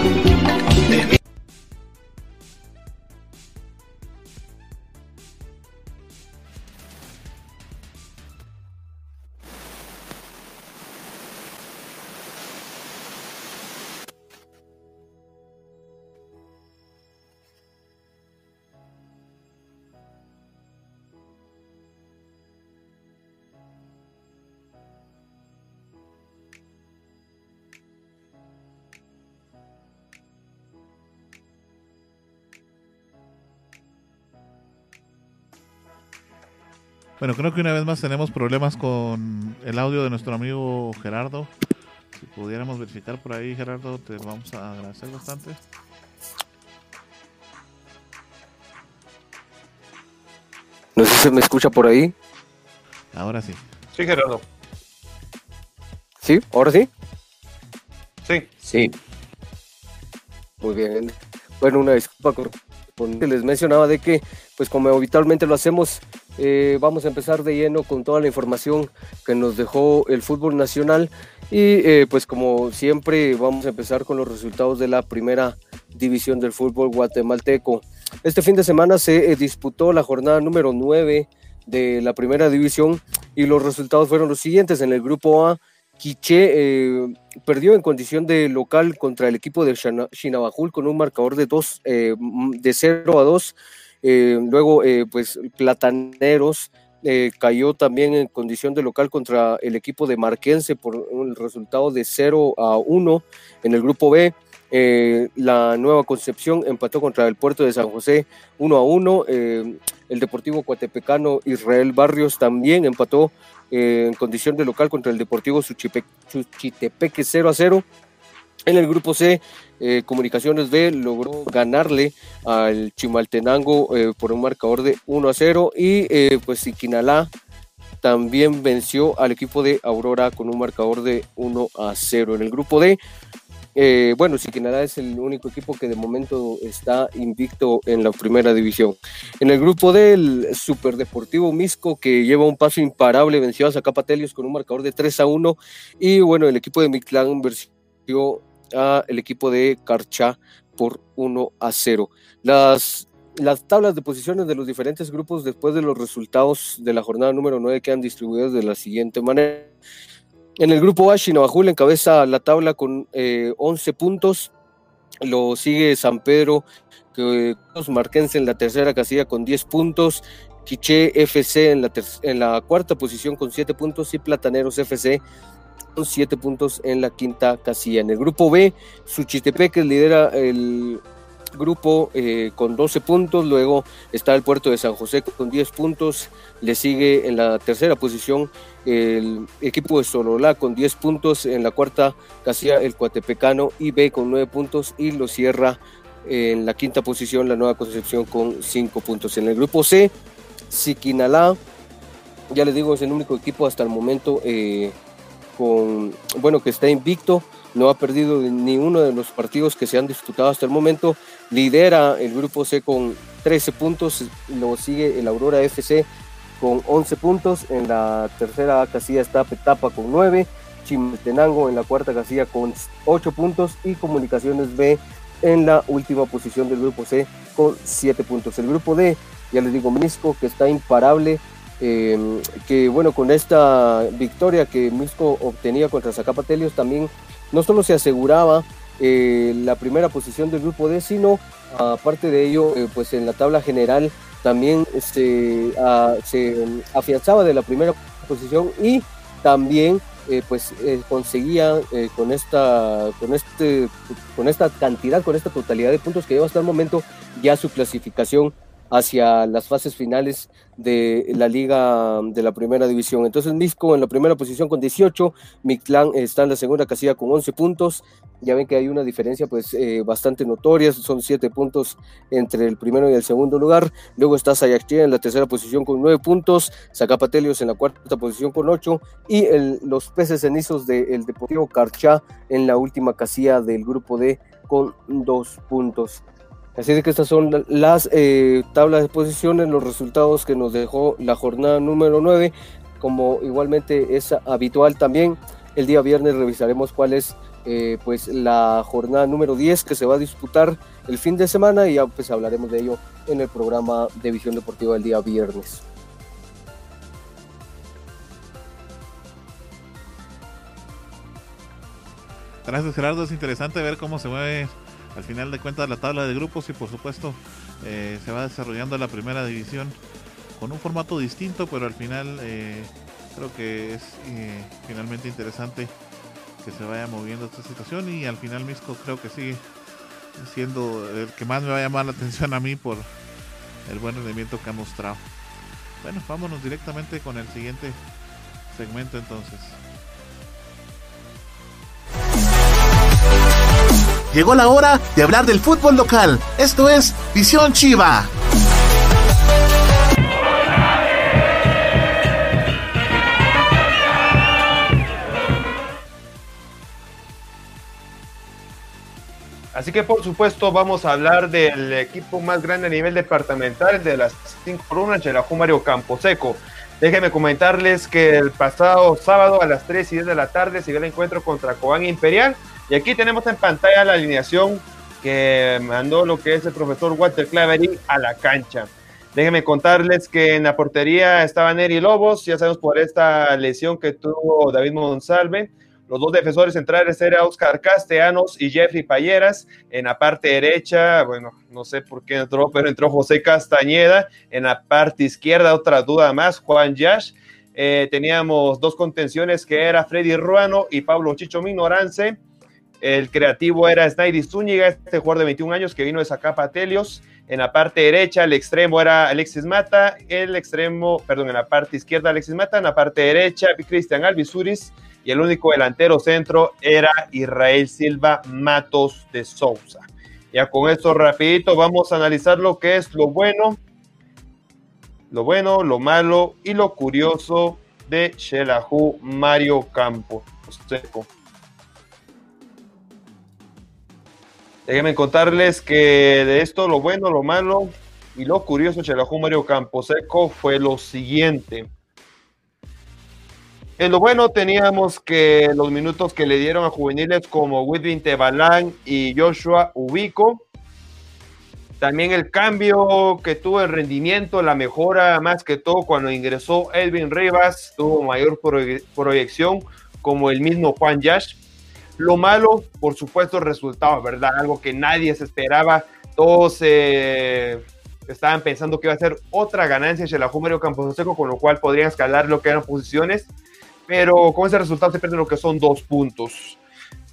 Bueno, creo que una vez más tenemos problemas con el audio de nuestro amigo Gerardo. Si pudiéramos verificar por ahí, Gerardo, te vamos a agradecer bastante. No sé si se me escucha por ahí. Ahora sí. Sí, Gerardo. ¿Sí? ¿Ahora sí? Sí. Sí, Muy bien. Bueno, una disculpa con con- que les mencionaba de que, pues como habitualmente lo hacemos, eh, vamos a empezar de lleno con toda la información que nos dejó el fútbol nacional y eh, pues como siempre vamos a empezar con los resultados de la primera división del fútbol guatemalteco. Este fin de semana se eh, disputó la jornada número 9 de la primera división y los resultados fueron los siguientes. En el grupo A, Quiché eh, perdió en condición de local contra el equipo de Chinabajul con un marcador de, dos, de 0 a 2. Eh, luego, eh, pues Plataneros eh, cayó también en condición de local contra el equipo de Marquense por un resultado de 0 a 1. En el grupo B, la Nueva Concepción empató contra el Puerto de San José 1 a 1. Eh, el Deportivo Coatepecano Israel Barrios también empató en condición de local contra el Deportivo Suchitepeque 0 a 0. En el grupo C, eh, Comunicaciones B logró ganarle al Chimaltenango eh, por un marcador de 1 a 0 y eh, pues Siquinalá también venció al equipo de Aurora con un marcador de 1 a 0. En el grupo D, bueno, Siquinalá es el único equipo que de momento está invicto en la primera división. En el grupo D, el Superdeportivo Misco, que lleva un paso imparable, venció a Zacapatelios con un marcador de 3 a 1. Y bueno, el equipo de Mictlán venció al equipo de Carchá por 1 a 0. Las, las tablas de posiciones de los diferentes grupos después de los resultados de la jornada número 9 quedan distribuidas de la siguiente manera. En el grupo A, Chinabajul encabeza la tabla con eh, 11 puntos. Lo sigue San Pedro, que Marquense en la tercera casilla con 10 puntos. Quiché FC en la, en la cuarta posición con 7 puntos y Plataneros FC con 7 puntos en la quinta casilla. En el grupo B, Suchitepec lidera el grupo eh, con 12 puntos, luego está el puerto de San José con 10 puntos, le sigue en la tercera posición el equipo de Sololá con 10 puntos, en la cuarta casilla el Coatepecano y B con 9 puntos. Y lo cierra en la quinta posición la Nueva Concepción con 5 puntos. En el grupo C, Siquinalá, ya les digo, es el único equipo hasta el momento eh, con, bueno, que está invicto, no ha perdido ni uno de los partidos que se han disputado hasta el momento, lidera el grupo C con 13 puntos, lo sigue el Aurora FC con 11 puntos, en la tercera casilla está Petapa con 9, Chimaltenango en la cuarta casilla con 8 puntos y Comunicaciones B en la última posición del grupo C con 7 puntos. El grupo D, ya les digo, Misco que está imparable, eh, que bueno, con esta victoria que Misco obtenía contra Zacapatelios también no solo se aseguraba eh, la primera posición del grupo D, sino aparte de ello, eh, pues en la tabla general también se, ah, se afianzaba de la primera posición y también pues conseguía con esta con este con esta cantidad con esta totalidad de puntos que lleva hasta el momento ya su clasificación hacia las fases finales de la liga de la primera división. Entonces Misco en la primera posición con 18, Mictlán está en la segunda casilla con 11 puntos. Ya ven que hay una diferencia pues eh, bastante notoria, son 7 puntos entre el primero y el segundo lugar. Luego está Sayachía en la tercera posición con 9 puntos, Zacapatelios en la cuarta posición con 8 y el, los peces cenizos del Deportivo Carchá en la última casilla del grupo D con 2 puntos. Así de que estas son las eh, tablas de posiciones, los resultados que nos dejó la jornada número 9. Como igualmente es habitual también, el día viernes revisaremos cuál es eh, pues la jornada número 10 que se va a disputar el fin de semana y ya pues hablaremos de ello en el programa de Visión Deportiva el día viernes. Gracias Gerardo, es interesante ver cómo se mueve al final de cuentas la tabla de grupos y por supuesto eh, se va desarrollando la primera división con un formato distinto, pero al final eh, creo que es eh, finalmente interesante que se vaya moviendo esta situación y al final Misco creo que sigue siendo el que más me va a llamar la atención a mí por el buen rendimiento que ha mostrado. Bueno, vámonos directamente con el siguiente segmento entonces. Llegó la hora de hablar del fútbol local. Esto es Visión Chiva. Así que por supuesto vamos a hablar del equipo más grande a nivel departamental de las cinco columnas, el Mario Camposeco. Déjenme comentarles que el pasado sábado a las 3 y 10 de la tarde se dio el encuentro contra Cobán Imperial y aquí tenemos en pantalla la alineación que mandó lo que es el profesor Walter Clavery a la cancha. Déjenme contarles que en la portería estaba Neri Lobos, ya sabemos por esta lesión que tuvo David Monsalve. Los dos defensores centrales eran Oscar Castellanos y Jeffrey Payeras. En la parte derecha, bueno, no sé por qué entró, pero entró José Castañeda. En la parte izquierda, otra duda más, Juan Yash. Eh, teníamos dos contenciones que era Freddy Ruano y Pablo Chicho Minorance. El creativo era Snaidy Zúñiga, este jugador de 21 años que vino de Zacapa Telios. En la parte derecha, el extremo era Alexis Mata. El extremo, perdón, en la parte izquierda, Alexis Mata. En la parte derecha, Cristian Alvisuris. y el único delantero centro era Israel Silva Matos de Sousa. Ya con esto rapidito vamos a analizar lo que es lo bueno, lo bueno, lo malo y lo curioso de Shelahu Mario Campos Seco. Déjenme contarles que de esto lo bueno, lo malo y lo curioso de Shelahu Mario Camposeco fue lo siguiente. En lo bueno teníamos que los minutos que le dieron a juveniles como Whitwin Tebalán y Joshua Ubico. También el cambio que tuvo el rendimiento, la mejora más que todo cuando ingresó Elvin Rivas, tuvo mayor proyección como el mismo Juan Yash. Lo malo, por supuesto, resultado, ¿verdad? Algo que nadie se esperaba. Todos eh, estaban pensando que iba a ser otra ganancia de la Mario Camposeco, con lo cual podrían escalar lo que eran posiciones pero con ese resultado se pierden lo que son dos puntos.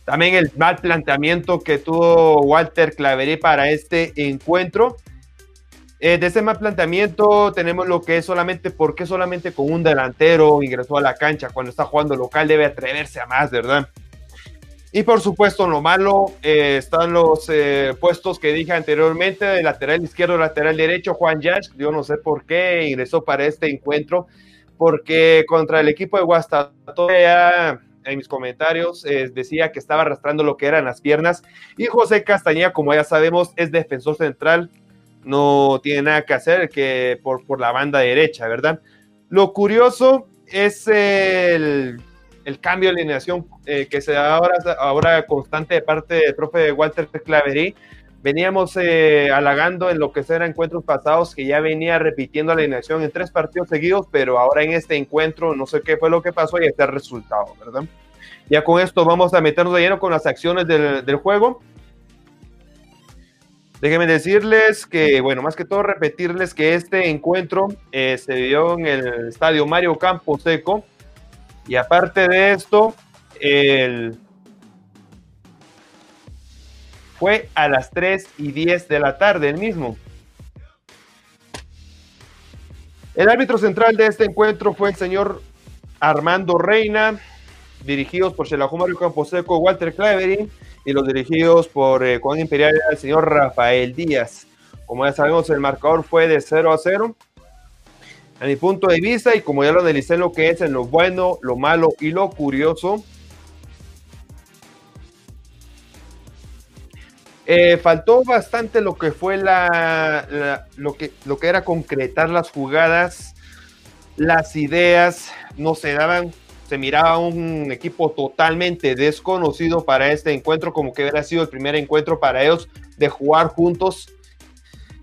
También el mal planteamiento que tuvo Walter Claverí para este encuentro. Eh, de ese mal planteamiento tenemos lo que es solamente, porque solamente con un delantero ingresó a la cancha? Cuando está jugando local debe atreverse a más, ¿verdad? Y por supuesto, lo malo eh, están los eh, puestos que dije anteriormente, de lateral izquierdo, lateral derecho, Juan Yash, yo no sé por qué ingresó para este encuentro porque contra el equipo de Guastatoya, en mis comentarios, eh, decía que estaba arrastrando lo que eran las piernas. Y José Castañeda, como ya sabemos, es defensor central, no tiene nada que hacer que por, por la banda derecha, ¿verdad? Lo curioso es el, el cambio de alineación eh, que se da ahora, ahora constante de parte del profe Walter Claverí veníamos eh, halagando en lo que eran encuentros pasados que ya venía repitiendo la alineación en tres partidos seguidos, pero ahora en este encuentro no sé qué fue lo que pasó y este resultado, ¿verdad? Ya con esto vamos a meternos de lleno con las acciones del, del juego. Déjenme decirles que, bueno, más que todo repetirles que este encuentro eh, se dio en el estadio Mario Campos Seco. Y aparte de esto, el fue a las 3 y 10 de la tarde el mismo. El árbitro central de este encuentro fue el señor Armando Reina, dirigidos por Shelahu Mario Camposeco, Walter Clevery, y los dirigidos por eh, Juan Imperial, el señor Rafael Díaz. Como ya sabemos, el marcador fue de 0 a 0. A mi punto de vista, y como ya lo analicé lo que es en lo bueno, lo malo y lo curioso, Eh, faltó bastante lo que fue la, lo, que, lo que era concretar las jugadas, las ideas, no se daban, se miraba un equipo totalmente desconocido para este encuentro, como que hubiera sido el primer encuentro para ellos de jugar juntos.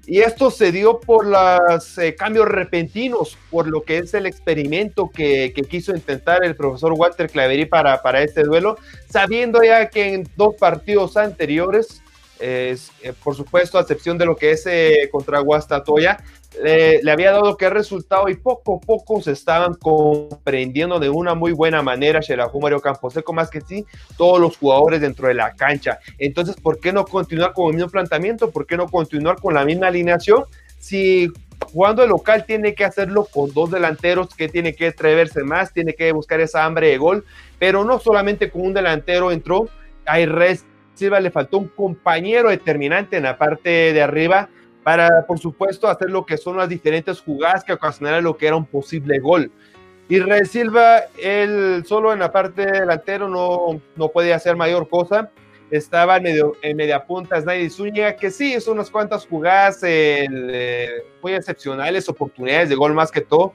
Y esto se dio por los eh, cambios repentinos, por lo que es el experimento que, quiso intentar el profesor Walter Claverí para, para este duelo, sabiendo ya que en dos partidos anteriores es, eh, por supuesto, a excepción de lo que es eh, contra Guastatoya, le había dado que resultado y poco a poco se estaban comprendiendo de una muy buena manera Shelahu Mario Camposeco, más que sí, todos los jugadores dentro de la cancha. Entonces, ¿por qué no continuar con el mismo planteamiento? ¿Por qué no continuar con la misma alineación? Si jugando el local tiene que hacerlo con dos delanteros que tiene que atreverse más, tiene que buscar esa hambre de gol, pero no solamente con un delantero entró, hay resto Silva le faltó un compañero determinante en la parte de arriba para, por supuesto, hacer lo que son las diferentes jugadas que ocasionaran lo que era un posible gol. Y Silva, él solo en la parte delantero no, no podía hacer mayor cosa. Estaba en, medio, en media punta Snaidy Zúñiga, que sí hizo unas cuantas jugadas eh, muy excepcionales, oportunidades de gol más que todo,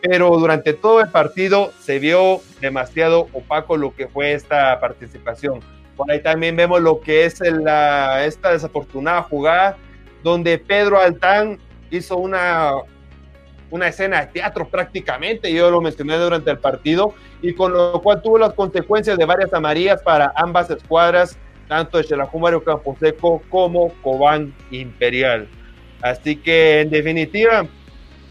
pero durante todo el partido se vio demasiado opaco lo que fue esta participación. Por ahí también vemos lo que es la, esta desafortunada jugada donde Pedro Altán hizo una, una escena de teatro prácticamente, yo lo mencioné durante el partido, y con lo cual tuvo las consecuencias de varias amarillas para ambas escuadras, tanto de Xelajú Mario Camposeco como Cobán Imperial. Así que en definitiva,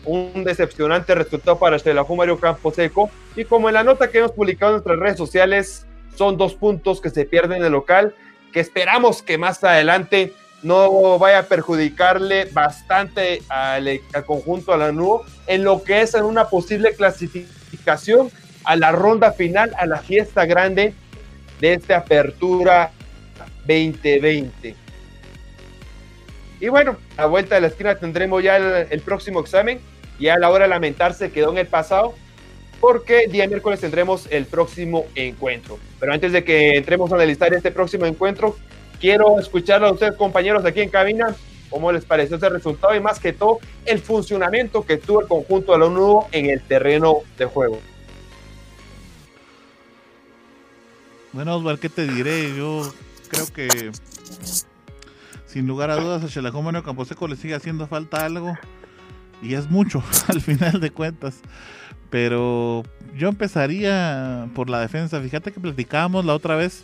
un decepcionante resultado para Xelajú Mario Camposeco, y como en la nota que hemos publicado en nuestras redes sociales, son dos puntos que se pierden en el local, que esperamos que más adelante no vaya a perjudicarle bastante al, conjunto a la NUO en lo que es en una posible clasificación a la ronda final, a la fiesta grande de esta apertura 2020. Y bueno, a vuelta de la esquina tendremos ya el, próximo examen. Y a la hora de lamentarse quedó en el pasado, porque día miércoles tendremos el próximo encuentro. Pero antes de que entremos a analizar este próximo encuentro, quiero escuchar a ustedes, compañeros, aquí en cabina, cómo les pareció ese resultado y más que todo el funcionamiento que tuvo el conjunto de la nudo en el terreno de juego. Bueno, Osvaldo, ¿qué te diré? Yo creo que sin lugar a dudas a Campo Camposeco le sigue haciendo falta algo y es mucho <laughs> al final de cuentas. Pero yo empezaría por la defensa. Fíjate que platicábamos la otra vez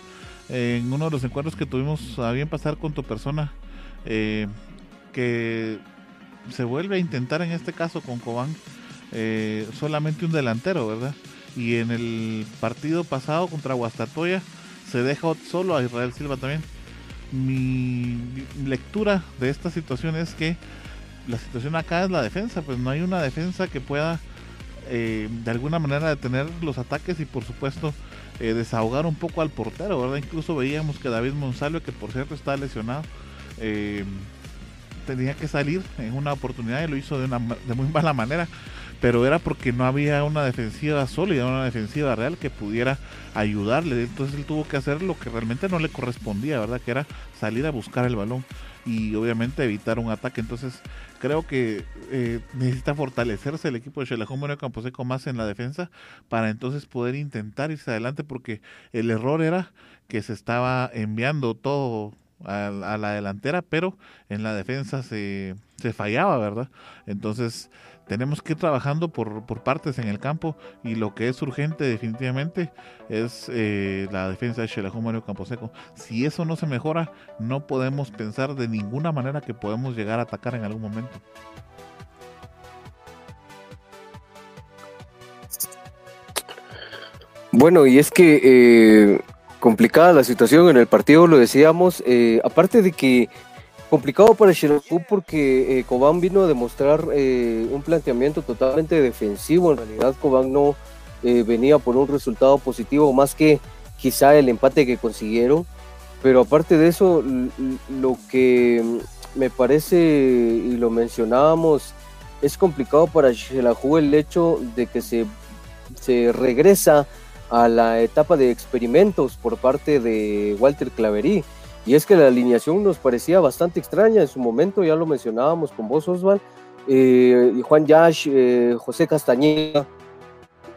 en uno de los encuentros que tuvimos a bien pasar con tu persona. Eh, que se vuelve a intentar en este caso con Cobán eh, solamente un delantero, ¿verdad? Y en el partido pasado contra Guastatoya se deja solo a Israel Silva también. Mi lectura de esta situación es que la situación acá es la defensa, pues no hay una defensa que pueda eh, de alguna manera detener los ataques y por supuesto eh, desahogar un poco al portero, ¿verdad? Incluso veíamos que David Monsalvo, que por cierto está lesionado, eh, tenía que salir en una oportunidad y lo hizo de, una, de muy mala manera pero era porque no había una defensiva sólida, una defensiva real que pudiera ayudarle. Entonces él tuvo que hacer lo que realmente no le correspondía, ¿verdad? Que era salir a buscar el balón y obviamente evitar un ataque. Entonces creo que eh, necesita fortalecerse el equipo de Chelajón Moreno Camposeco más en la defensa para entonces poder intentar irse adelante porque el error era que se estaba enviando todo a, a la delantera, pero en la defensa se, se fallaba, ¿verdad? Entonces tenemos que ir trabajando por, por, partes en el campo y lo que es urgente definitivamente es eh, la defensa de Xelajú Mario Camposeco. Si eso no se mejora, no podemos pensar de ninguna manera que podemos llegar a atacar en algún momento. Bueno, y es que eh, complicada la situación en el partido, lo decíamos, eh, aparte de que complicado para Xelajú porque eh, vino a demostrar eh, un planteamiento totalmente defensivo. En realidad, Cobán no eh, venía por un resultado positivo, más que quizá el empate que consiguieron. Pero aparte de eso, lo que me parece, y lo mencionábamos, es complicado para Xelajú el hecho de que se, se regresa a la etapa de experimentos por parte de Walter Claverí y es que la alineación nos parecía bastante extraña en su momento, ya lo mencionábamos con vos, Osval, eh, Juan Yash, eh, José Castañeda.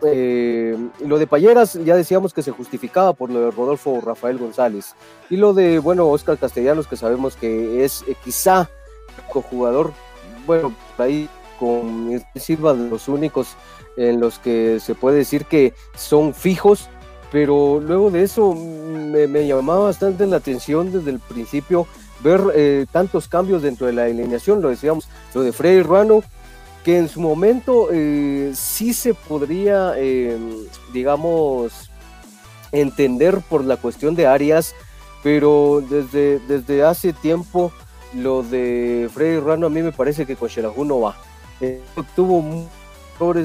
Eh, lo de Payeras ya decíamos que se justificaba por lo de Rodolfo Rafael González. Y lo de, bueno, Oscar Castellanos, que sabemos que es quizá jugador, bueno, ahí con Silva de los únicos en los que se puede decir que son fijos pero luego de eso me, llamaba bastante la atención desde el principio ver eh, tantos cambios dentro de la alineación, lo decíamos, lo de Freddy Ruano, que en su momento eh, sí se podría, em, digamos, entender por la cuestión de Arias, pero desde, desde hace tiempo lo de Freddy Ruano a mí me parece que con Xelajú no va. Eh, tuvo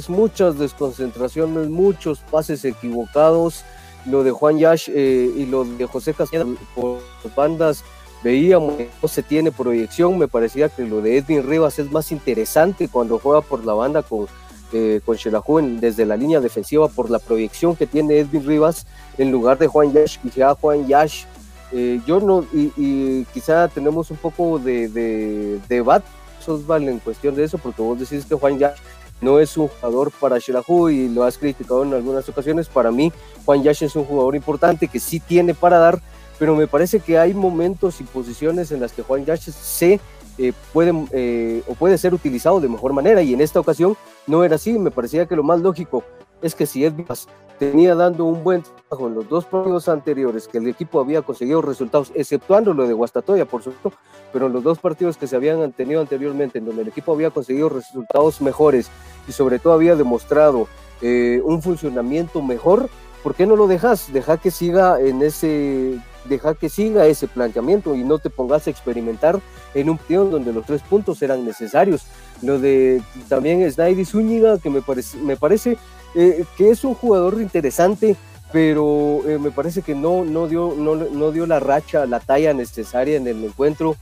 muchas desconcentraciones, muchos pases equivocados. Lo de Juan Yash eh, y lo de José Castañeda por bandas veíamos no se tiene proyección. Me parecía que lo de Edwin Rivas es más interesante cuando juega por la banda con, eh, con desde la línea defensiva por la proyección que tiene Edwin Rivas en lugar de Juan Yash. Quizá Juan Yash, eh, yo no, y, quizá tenemos un poco de, de, debate en cuestión de eso, porque vos decís que Juan Yash no es un jugador para Shelahu y lo has criticado en algunas ocasiones. Para mí, Juan Yash es un jugador importante que sí tiene para dar, pero me parece que hay momentos y posiciones en las que Juan Yash se eh, puede eh, o puede ser utilizado de mejor manera y en esta ocasión no era así. Me parecía que lo más lógico es que si Edvas tenía dando un buen trabajo en los dos partidos anteriores, que el equipo había conseguido resultados, exceptuando lo de Guastatoya, por supuesto, pero en los dos partidos que se habían tenido anteriormente, en donde el equipo había conseguido resultados mejores y sobre todo había demostrado eh, un funcionamiento mejor, ¿por qué no lo dejas? Deja que siga en ese, deja que siga ese planteamiento y no te pongas a experimentar en un partido donde los tres puntos eran necesarios. Lo de también Snaidy Zúñiga, que me me parece eh, que es un jugador interesante, pero eh, me parece que no, no, dio, no, no, dio la racha, la talla necesaria en el encuentro.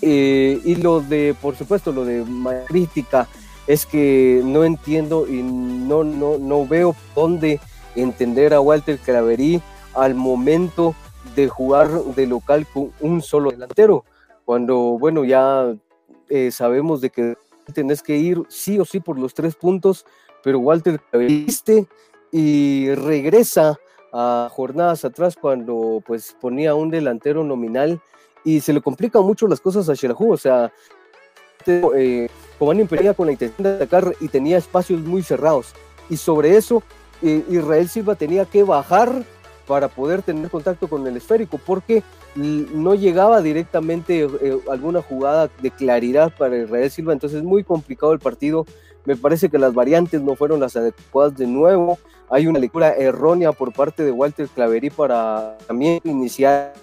Eh, y lo de, por supuesto, lo de crítica es que no entiendo y no, no, no veo dónde entender a Walter Craverí al momento de jugar de local con un solo delantero, cuando, bueno, ya sabemos de que tenés que ir sí o sí por los tres puntos, pero Walter viste y regresa a jornadas atrás cuando pues ponía un delantero nominal y se le complican mucho las cosas a Shelahu, o sea, eh, Comán con la intención de atacar y tenía espacios muy cerrados. Y sobre eso eh, Israel Silva tenía que bajar para poder tener contacto con el esférico porque no llegaba directamente eh, alguna jugada de claridad para Israel Silva, entonces es muy complicado el partido me parece que las variantes no fueron las adecuadas de nuevo. Hay una lectura errónea por parte de Walter Claverí para también iniciar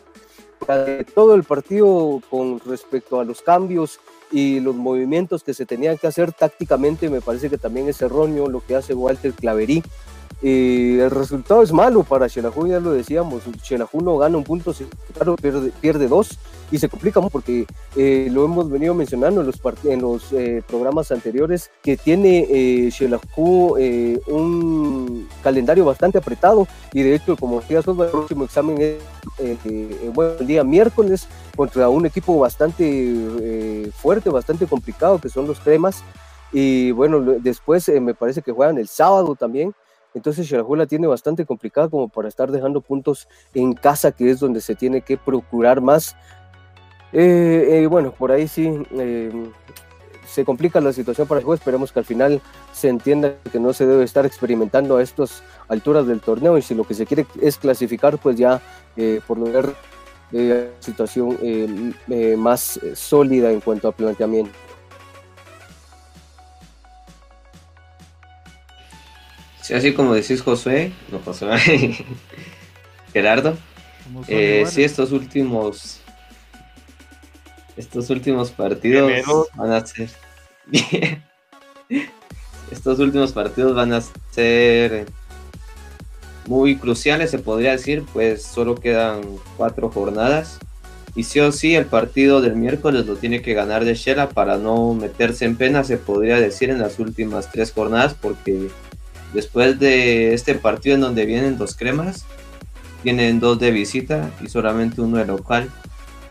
todo el partido con respecto a los cambios y los movimientos que se tenían que hacer tácticamente. Me parece que también es erróneo lo que hace Walter Claverí. Eh, el resultado es malo para Xelajú, ya lo decíamos. Xelajú no gana un punto, pierde, pierde dos y se complica mucho porque eh, lo hemos venido mencionando en los, en los eh, programas anteriores que tiene eh, eh, un calendario bastante apretado y de hecho como decías el próximo examen es bueno, el día miércoles contra un equipo bastante fuerte, bastante complicado que son los Cremas y bueno, después me parece que juegan el sábado también entonces la tiene bastante complicada como para estar dejando puntos en casa, que es donde se tiene que procurar más eh, eh, bueno, por ahí sí eh, se complica la situación para el juego. Esperemos que al final se entienda que no se debe estar experimentando a estas alturas del torneo y si lo que se quiere es clasificar, pues ya por lo menos situación más sólida en cuanto a planteamiento. Sí, así como decís Josué, no pasó <laughs> Gerardo. sí, estos últimos estos últimos partidos van a ser. <laughs> Estos últimos partidos van a ser muy cruciales, se podría decir, pues solo quedan cuatro jornadas. Y sí o sí, el partido del miércoles lo tiene que ganar de Shela para no meterse en pena, se podría decir, en las últimas tres jornadas, porque después de este partido en donde vienen dos cremas, tienen dos de visita y solamente uno de local.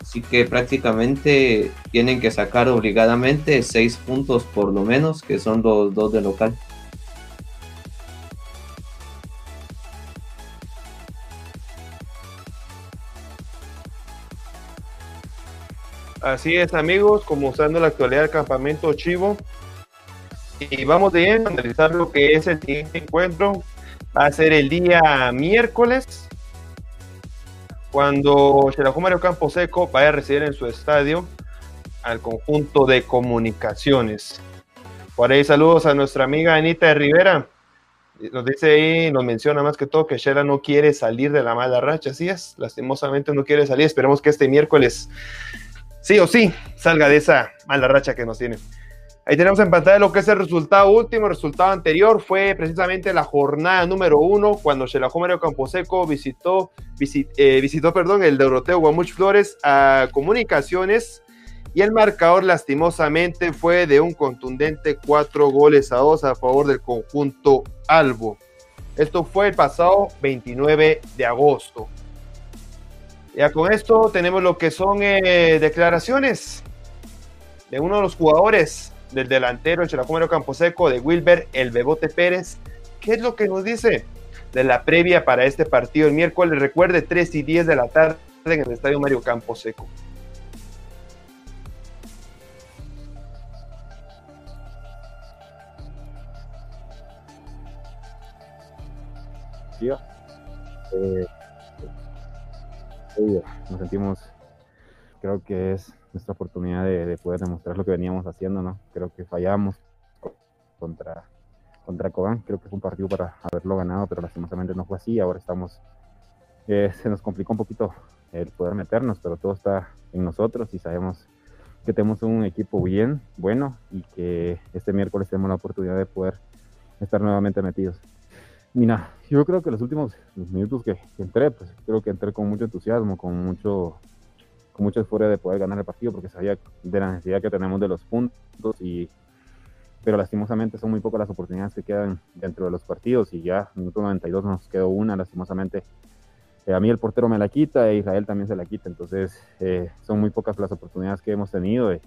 Así que prácticamente tienen que sacar obligadamente seis puntos por lo menos, que son los dos de local. Así es, amigos, como usando la actualidad del campamento Chivo. Y vamos de lleno a analizar lo que es el siguiente encuentro. Va a ser el día miércoles cuando Xelajú Mario Seco vaya a recibir en su estadio al conjunto de comunicaciones. Por ahí saludos a nuestra amiga Anita de Rivera. Nos dice ahí, nos menciona más que todo que Shela no quiere salir de la mala racha. Así es, lastimosamente no quiere salir. Esperemos que este miércoles sí o sí salga de esa mala racha que nos tiene. Ahí tenemos en pantalla lo que es el resultado último. El resultado anterior fue precisamente la jornada número uno, cuando Xelajú Mario Camposeco visitó, eh, visitó perdón, el Doroteo Guamuch Flores a Comunicaciones. Y el marcador, lastimosamente, fue de un contundente cuatro goles a dos a favor del conjunto Albo. Esto fue el pasado 29 de agosto. Ya con esto tenemos lo que son eh, declaraciones de uno de los jugadores del delantero el Campo Camposeco, de Wilber El Bebote Pérez. ¿Qué es lo que nos dice de la previa para este partido el miércoles? Recuerde, 3 y 10 de la tarde en el Estadio Mario Camposeco. Eh, nos sentimos, creo que es nuestra oportunidad de, poder demostrar lo que veníamos haciendo, ¿no? Creo que fallamos contra, contra Cobán, creo que fue un partido para haberlo ganado, pero lastimosamente no fue así, ahora estamos, eh, se nos complicó un poquito el poder meternos, pero todo está en nosotros y sabemos que tenemos un equipo bien, bueno, y que este miércoles tenemos la oportunidad de poder estar nuevamente metidos. Mira, yo creo que los últimos minutos que, entré, pues creo que entré con mucho entusiasmo, con mucho con mucha euforia de poder ganar el partido porque sabía de la necesidad que tenemos de los puntos y pero lastimosamente son muy pocas las oportunidades que quedan dentro de los partidos y ya minuto 92 nos quedó una lastimosamente. Eh, a mí el portero me la quita e Israel también se la quita entonces eh, son muy pocas las oportunidades que hemos tenido eh,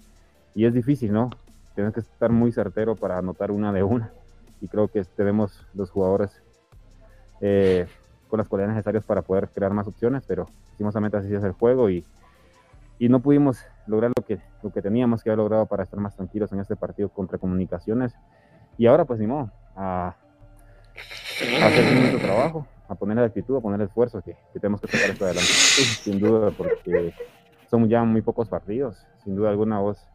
y es difícil no tienes que estar muy certero para anotar una de una y creo que tenemos los jugadores con las cualidades necesarias para poder crear más opciones pero lastimosamente así es el juego y y no pudimos lograr lo que, lo que teníamos que haber logrado para estar más tranquilos en este partido contra Comunicaciones. Y ahora, pues, ni modo, a, hacer nuestro trabajo, a poner la actitud, a poner el esfuerzo que, tenemos que sacar esto adelante. Sin duda, porque son ya muy pocos partidos. Sin duda alguna, vos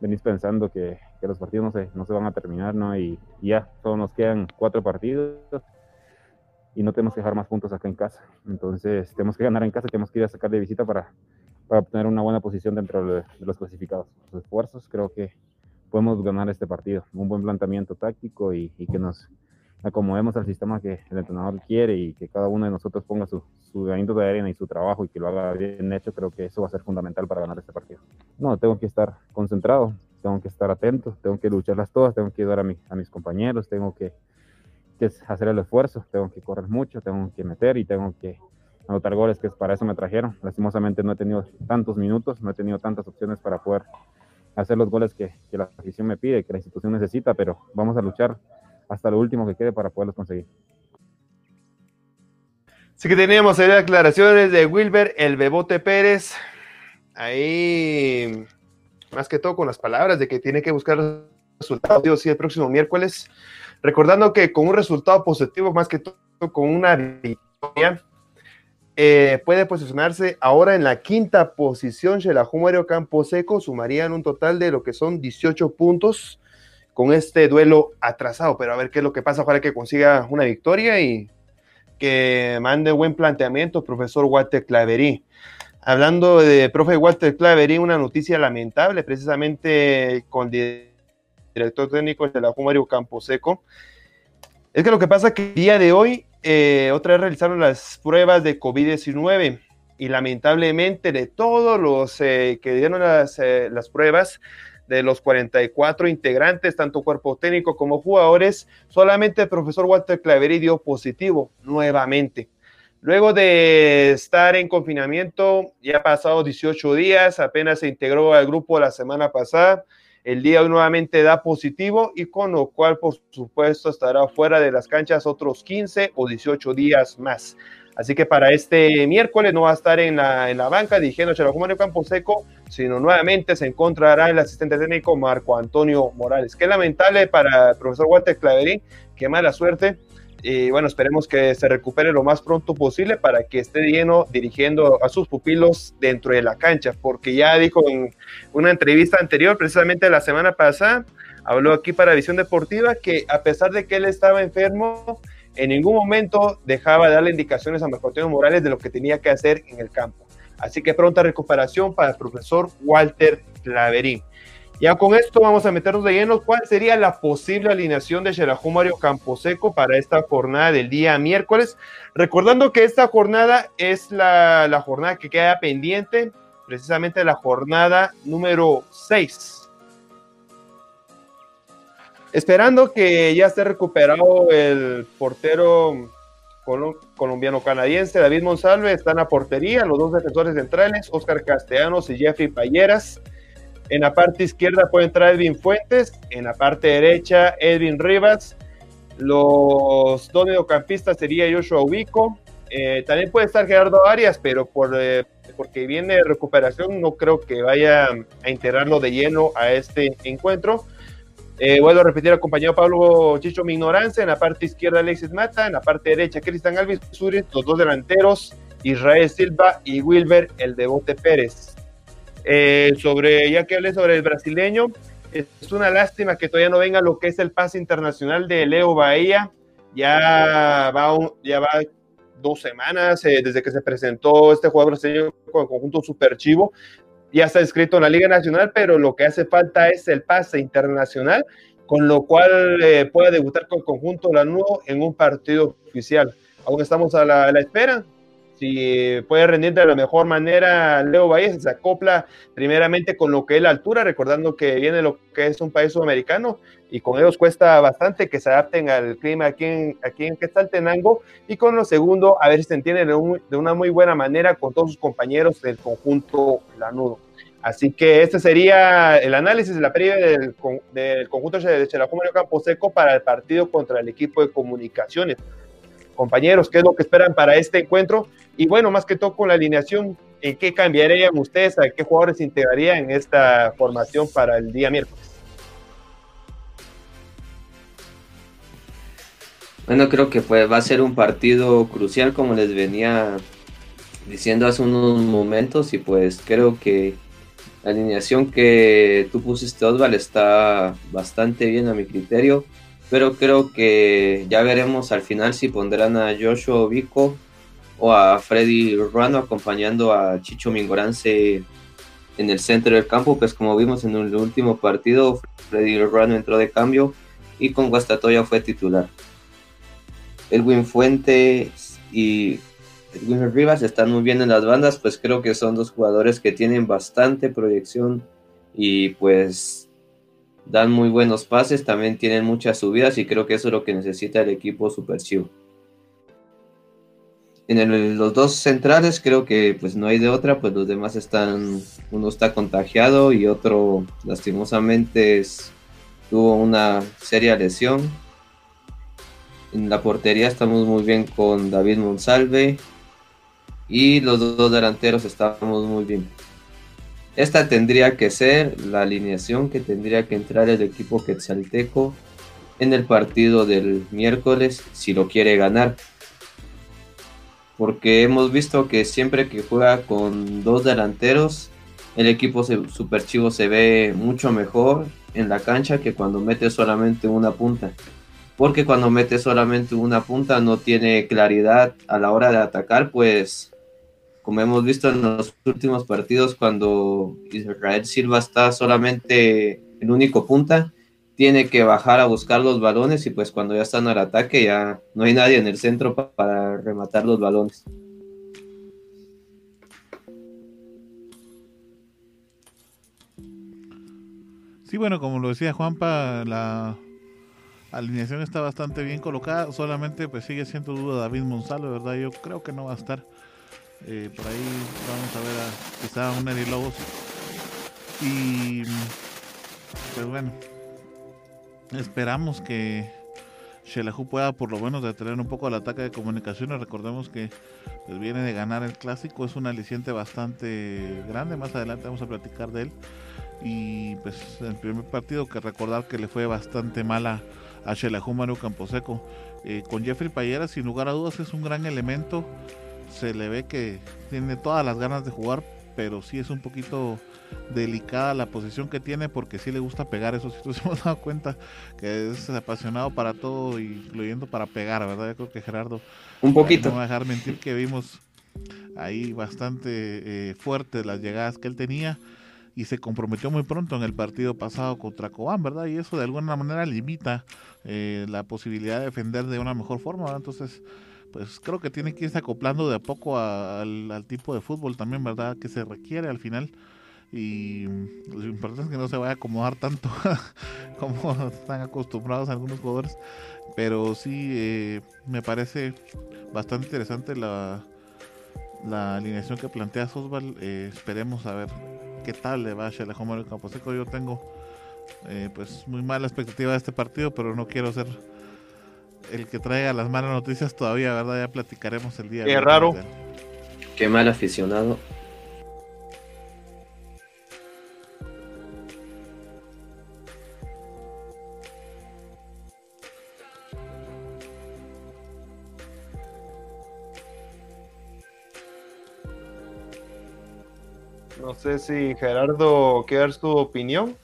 venís pensando que, que los partidos no se, no se van a terminar, ¿no? Y, y, ya, solo nos quedan cuatro partidos y no tenemos que dejar más puntos acá en casa. Entonces, tenemos que ganar en casa, tenemos que ir a sacar de visita para, para obtener una buena posición dentro de, los clasificados. Los esfuerzos creo que podemos ganar este partido. Un buen planteamiento táctico y, que nos acomodemos al sistema que el entrenador quiere y que cada uno de nosotros ponga su, su granito de arena y su trabajo y que lo haga bien hecho, creo que eso va a ser fundamental para ganar este partido. No, tengo que estar concentrado, tengo que estar atento, tengo que lucharlas todas, tengo que ayudar a, a mis compañeros, tengo que, que hacer el esfuerzo, tengo que correr mucho, tengo que meter y tengo que anotar goles, que para eso me trajeron. Lastimosamente no he tenido tantos minutos, no he tenido tantas opciones para poder hacer los goles que, la afición me pide, que la institución necesita, pero vamos a luchar hasta lo último que quede para poderlos conseguir. Sí que teníamos ahí declaraciones de Wilber, el Bebote Pérez, ahí más que todo con las palabras de que tiene que buscar resultados, sí, el próximo miércoles, recordando que con un resultado positivo, más que todo con una victoria, eh, puede posicionarse ahora en la quinta posición. Mario Campo Seco sumarían un total de lo que son 18 puntos con este duelo atrasado. Pero a ver qué es lo que pasa. para que consiga una victoria y que mande buen planteamiento, profesor Walter Claverí. Hablando de profe Walter Claverí, una noticia lamentable, precisamente con el director técnico de la Mario Camposeco. Es que lo que pasa es que el día de hoy eh, otra vez realizaron las pruebas de COVID-19 y lamentablemente de todos los eh, que dieron las, eh, las, pruebas, de los 44 integrantes, tanto cuerpo técnico como jugadores, solamente el profesor Walter Claveri dio positivo nuevamente. Luego de estar en confinamiento, ya ha pasado 18 días, apenas se integró al grupo la semana pasada, el día nuevamente da positivo y con lo cual, por supuesto, estará fuera de las canchas otros 15 o 18 días más. Así que para este miércoles no va a estar en la, en la banca dirigiendo Campo Camposeco, sino nuevamente se encontrará el asistente técnico Marco Antonio Morales. Qué lamentable para el profesor Walter Claverín, qué mala suerte y bueno, esperemos que se recupere lo más pronto posible para que esté lleno dirigiendo a sus pupilos dentro de la cancha, porque ya dijo en una entrevista anterior, precisamente la semana pasada, habló aquí para Visión Deportiva que a pesar de que él estaba enfermo, en ningún momento dejaba de darle indicaciones a Marco Antonio Morales de lo que tenía que hacer en el campo. Así que pronta recuperación para el profesor Walter Claverín. Ya con esto vamos a meternos de lleno. ¿Cuál sería la posible alineación de Xelajú Mario Camposeco para esta jornada del día miércoles? Recordando que esta jornada es la, la jornada que queda pendiente, precisamente la jornada número 6. Esperando que ya esté recuperado el portero colombiano-canadiense David Monsalve, está en la portería, los dos defensores centrales, Oscar Castellanos y Jeffrey Payeras en la parte izquierda puede entrar Edwin Fuentes, en la parte derecha Edwin Rivas. Los dos mediocampistas sería Joshua Ubico. Eh, también puede estar Gerardo Arias, pero por, eh, porque viene recuperación no creo que vaya a integrarlo de lleno a este encuentro. Eh, vuelvo a repetir al compañero Pablo Chicho Mignorancia, en la parte izquierda Alexis Mata, en la parte derecha Cristian Alves Suri, los dos delanteros, Israel Silva y Wilber el Debote Pérez. Eh, sobre, ya que hablé sobre el brasileño, es una lástima que todavía no venga lo que es el pase internacional de Leo Bahía. Ya va, ya va dos semanas eh, desde que se presentó este jugador brasileño con el conjunto Super Chivo. Ya está inscrito en la Liga Nacional, pero lo que hace falta es el pase internacional con lo cual eh, pueda debutar con conjunto Lanudo en un partido oficial. Aún estamos a la, espera. Si puede rendir de la mejor manera Leo Valle, se acopla primeramente con lo que es la altura, recordando que viene lo que es un país sudamericano y con ellos cuesta bastante que se adapten al clima aquí en, aquí en Quetzaltenango. Y con lo segundo, a ver si se entiende de, de una muy buena manera con todos sus compañeros del conjunto Lanudo. Así que este sería el análisis de la previa del, conjunto de Chelajumario Campo Seco para el partido contra el equipo de comunicaciones. Compañeros, ¿qué es lo que esperan para este encuentro? Y bueno, más que todo con la alineación, ¿en qué cambiarían ustedes? ¿A qué jugadores integrarían en esta formación para el día miércoles? Bueno, creo que pues, va a ser un partido crucial, como les venía diciendo hace unos momentos, y pues creo que la alineación que tú pusiste, Osval, está bastante bien a mi criterio, pero creo que ya veremos al final si pondrán a Joshua Vico o a Freddy Ruano acompañando a Chicho Mingorance en el centro del campo, pues como vimos en el último partido, Freddy Ruano entró de cambio y con Guastatoya fue titular. Elwin Fuentes y Edwin Rivas están muy bien en las bandas, pues creo que son dos jugadores que tienen bastante proyección y pues dan muy buenos pases, también tienen muchas subidas y creo que eso es lo que necesita el equipo Super. En los dos centrales creo que pues no hay de otra, pues los demás están, uno está contagiado y otro lastimosamente tuvo una seria lesión. En la portería estamos muy bien con David Monsalve, y los dos delanteros estamos muy bien. Esta tendría que ser la alineación que tendría que entrar el equipo quetzalteco en el partido del miércoles si lo quiere ganar. Porque hemos visto que siempre que juega con dos delanteros, el equipo super chivo se ve mucho mejor en la cancha que cuando mete solamente una punta. Porque cuando mete solamente una punta no tiene claridad a la hora de atacar, pues como hemos visto en los últimos partidos, cuando Israel Silva está solamente en único punta, tiene que bajar a buscar los balones y pues cuando ya están al ataque ya no hay nadie en el centro para rematar los balones. Sí, bueno, como lo decía Juanpa, la alineación está bastante bien colocada, solamente pues sigue siendo duda David Monsalvo, ¿verdad? Yo creo que no va a estar eh, por ahí vamos a ver a quizá un Eri Lobos. Y pues bueno, esperamos que Shelahu pueda por lo menos detener un poco el ataque de comunicaciones. Recordemos que pues, viene de ganar el clásico, es un aliciente bastante grande. Más adelante vamos a platicar de él. Y pues el primer partido que recordar que le fue bastante mala a Shelahu Maru Camposeco. Eh, con Jeffrey Payera, sin lugar a dudas, es un gran elemento se le ve que tiene todas las ganas de jugar, pero sí es un poquito delicada la posición que tiene porque sí le gusta pegar, eso sí <laughs> nos hemos dado cuenta que es apasionado para todo, incluyendo para pegar, ¿verdad? Yo creo que Gerardo un poquito. No va a dejar mentir que vimos ahí bastante eh, fuertes las llegadas que él tenía y se comprometió muy pronto en el partido pasado contra Cobán, ¿verdad? Y eso de alguna manera limita eh, la posibilidad de defender de una mejor forma, ¿verdad? Entonces pues creo que tiene que irse acoplando de a poco al, tipo de fútbol también, ¿verdad? Que se requiere al final. Y lo importante es que no se vaya a acomodar tanto <laughs> como están acostumbrados algunos jugadores. Pero sí, eh, me parece bastante interesante la, la alineación que plantea Sosval. Eh, esperemos a ver qué tal le va a Campo Camposeco. Yo tengo eh, pues muy mala expectativa de este partido, pero no quiero ser el que traiga las malas noticias todavía, ¿verdad? Ya platicaremos el día. Qué raro. Qué mal aficionado. No sé si Gerardo, ¿qué dar tu opinión?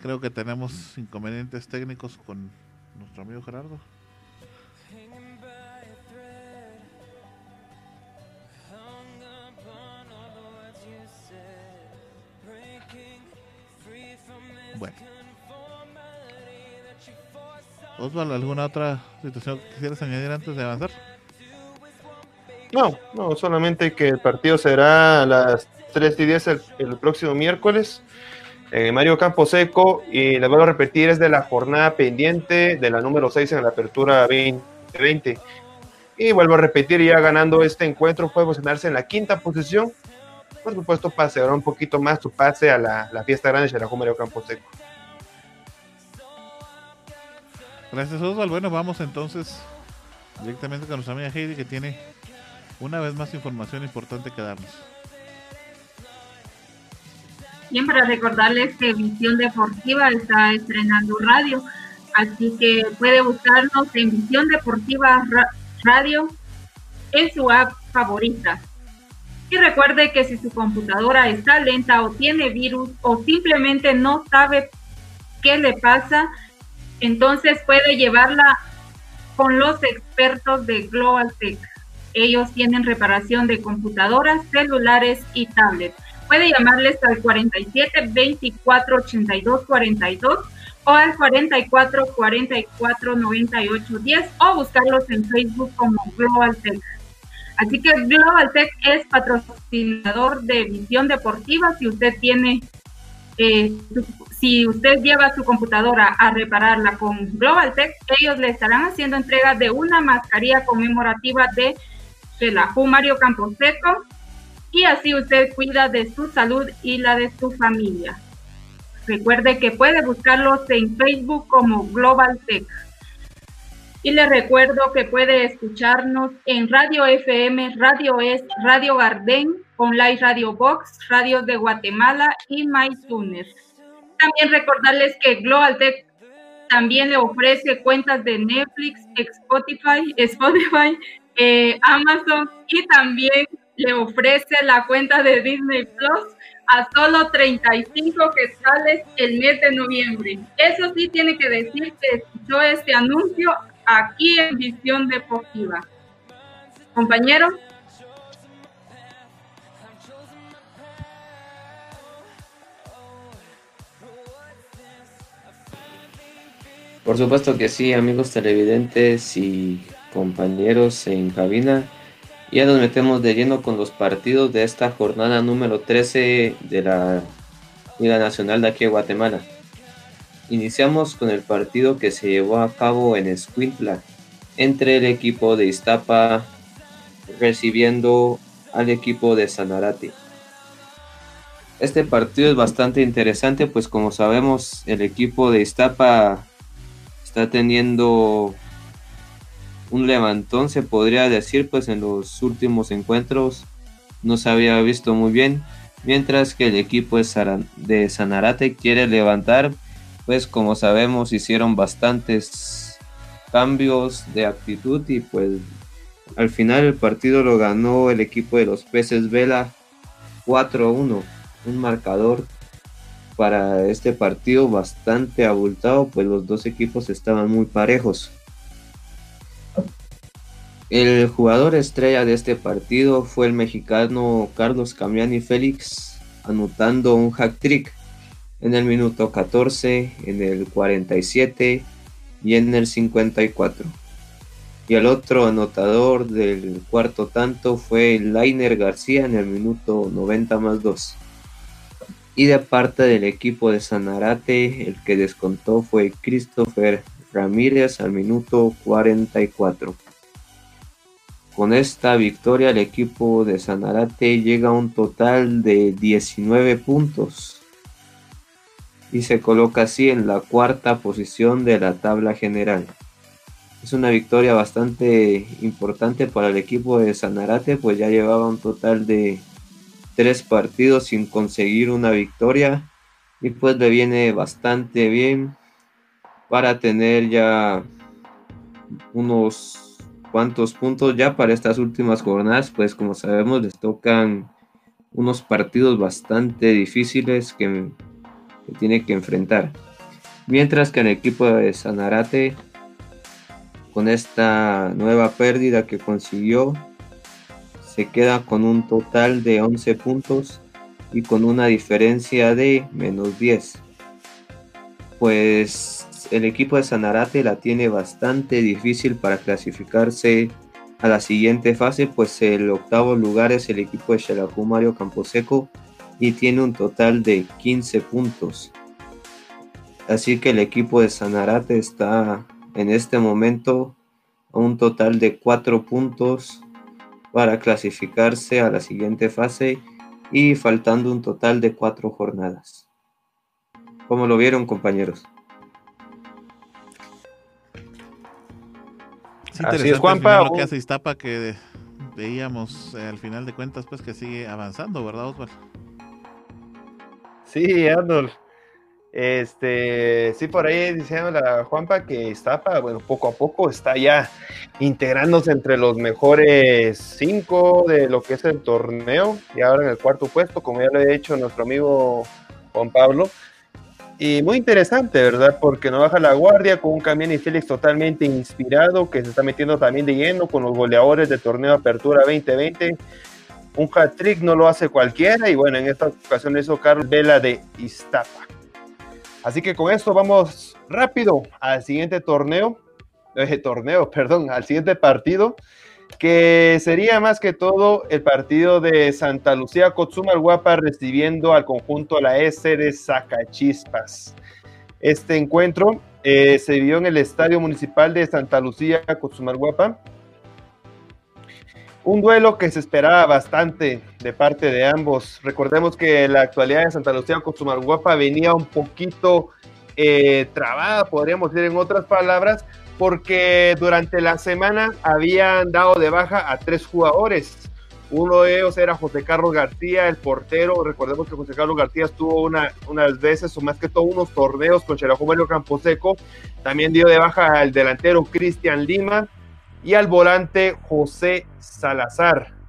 Creo que tenemos inconvenientes técnicos con nuestro amigo Gerardo. Bueno. Osvaldo, ¿alguna otra situación que quisieras añadir antes de avanzar? No, no, solamente que el partido será a las 3 y 10 el, próximo miércoles. Eh, Mario Camposeco, y le vuelvo a repetir, es de la jornada pendiente de la número 6 en la apertura 2020. Y vuelvo a repetir, ya ganando este encuentro, puede posicionarse en la quinta posición. Por supuesto, paseará un poquito más su pase a la, fiesta grande de la Mario Camposeco. Gracias, Osvaldo. Bueno, vamos entonces directamente con nuestra amiga Heidi, que tiene una vez más información importante que darnos. Bien, para recordarles que Visión Deportiva está estrenando radio, así que puede buscarnos en Visión Deportiva Radio en su app favorita. Y recuerde que si su computadora está lenta o tiene virus o simplemente no sabe qué le pasa, entonces puede llevarla con los expertos de Global Tech. Ellos tienen reparación de computadoras, celulares y tablets. Puede llamarles al 47 24 82 42 o al 44 44 98 10 o buscarlos en Facebook como Global Tech. Así que Global Tech es patrocinador de Visión Deportiva. Si usted tiene, eh, si usted lleva su computadora a repararla con Global Tech, ellos le estarán haciendo entrega de una mascarilla conmemorativa de la Mario Camposeco y así usted cuida de su salud y la de su familia. Recuerde que puede buscarlos en Facebook como Global Tech. Y le recuerdo que puede escucharnos en Radio FM, Radio Es, Radio Garden, Online Radio Box, Radio de Guatemala y MyTuner. También recordarles que Global Tech también le ofrece cuentas de Netflix, Spotify, <laughs> Spotify eh, Amazon y también le ofrece la cuenta de Disney Plus a solo 35 quetzales el mes de noviembre. Eso sí tiene que decir que escuchó este anuncio aquí en Visión Deportiva. Compañero. Por supuesto que sí, amigos televidentes y compañeros en cabina. Ya nos metemos de lleno con los partidos de esta jornada número 13 de la Liga Nacional de aquí de Guatemala. Iniciamos con el partido que se llevó a cabo en Escuintla entre el equipo de Iztapa recibiendo al equipo de Sanarate. Este partido es bastante interesante, pues como sabemos el equipo de Iztapa está teniendo un levantón, se podría decir, pues en los últimos encuentros no se había visto muy bien, mientras que el equipo de Sanarate quiere levantar, pues como sabemos hicieron bastantes cambios de actitud y pues al final el partido lo ganó el equipo de los peces Vela 4-1, un marcador para este partido bastante abultado, pues los dos equipos estaban muy parejos. El jugador estrella de este partido fue el mexicano Carlos Camiani Félix, anotando un hack trick en el minuto 14, en el 47 y en el 54. Y el otro anotador del cuarto tanto fue Lainer García en el minuto 90 más 2. Y de parte del equipo de Sanarate, el que descontó fue Christopher Ramírez al minuto 44. Con esta victoria el equipo de Sanarate llega a un total de 19 puntos y se coloca así en la cuarta posición de la tabla general. Es una victoria bastante importante para el equipo de Sanarate, pues ya llevaba un total de tres partidos sin conseguir una victoria y pues le viene bastante bien para tener ya unos cuántos puntos ya para estas últimas jornadas, pues como sabemos les tocan unos partidos bastante difíciles que, tiene que enfrentar. Mientras que el equipo de Sanarate, con esta nueva pérdida que consiguió, se queda con un total de 11 puntos y con una diferencia de menos 10. Pues el equipo de Sanarate la tiene bastante difícil para clasificarse a la siguiente fase, pues el octavo lugar es el equipo de Xelajú Mario Camposeco y tiene un total de 15 puntos. Así que el equipo de Sanarate está en este momento a un total de 4 puntos para clasificarse a la siguiente fase y faltando un total de 4 jornadas. ¿Cómo lo vieron compañeros? Así es, Juanpa. Lo que hace Iztapa que veíamos eh, al final de cuentas pues que sigue avanzando, ¿verdad Osvaldo? Sí, Arnold. Este, sí, por ahí diciendo la Juanpa que Iztapa, bueno, poco a poco está ya integrándose entre los mejores cinco de lo que es el torneo y ahora en el cuarto puesto, como ya lo ha dicho nuestro amigo Juan Pablo. Y muy interesante, ¿verdad? Porque no baja la guardia con un camión y Félix totalmente inspirado, que se está metiendo también de lleno con los goleadores del torneo Apertura 2020. Un hat-trick no lo hace cualquiera y bueno, en esta ocasión hizo Carlos Vela de Iztapa. Así que con esto vamos rápido al siguiente torneo, eh, torneo, <laughs> perdón, al siguiente partido que sería más que todo el partido de Santa Lucía Cotzumar Guapa recibiendo al conjunto la S de Zacachispas. Este encuentro eh, se vivió en el Estadio Municipal de Santa Lucía Cotzumar Guapa. Un duelo que se esperaba bastante de parte de ambos. Recordemos que la actualidad de Santa Lucía Cotzumar Guapa venía un poquito eh, trabada, podríamos decir en otras palabras, porque durante la semana habían dado de baja a tres jugadores. Uno de ellos era José Carlos García, el portero. Recordemos que José Carlos García estuvo una, unas veces, o más que todo, unos torneos con Cherajo Mario Camposeco. También dio de baja al delantero Cristian Lima y al volante José Salazar.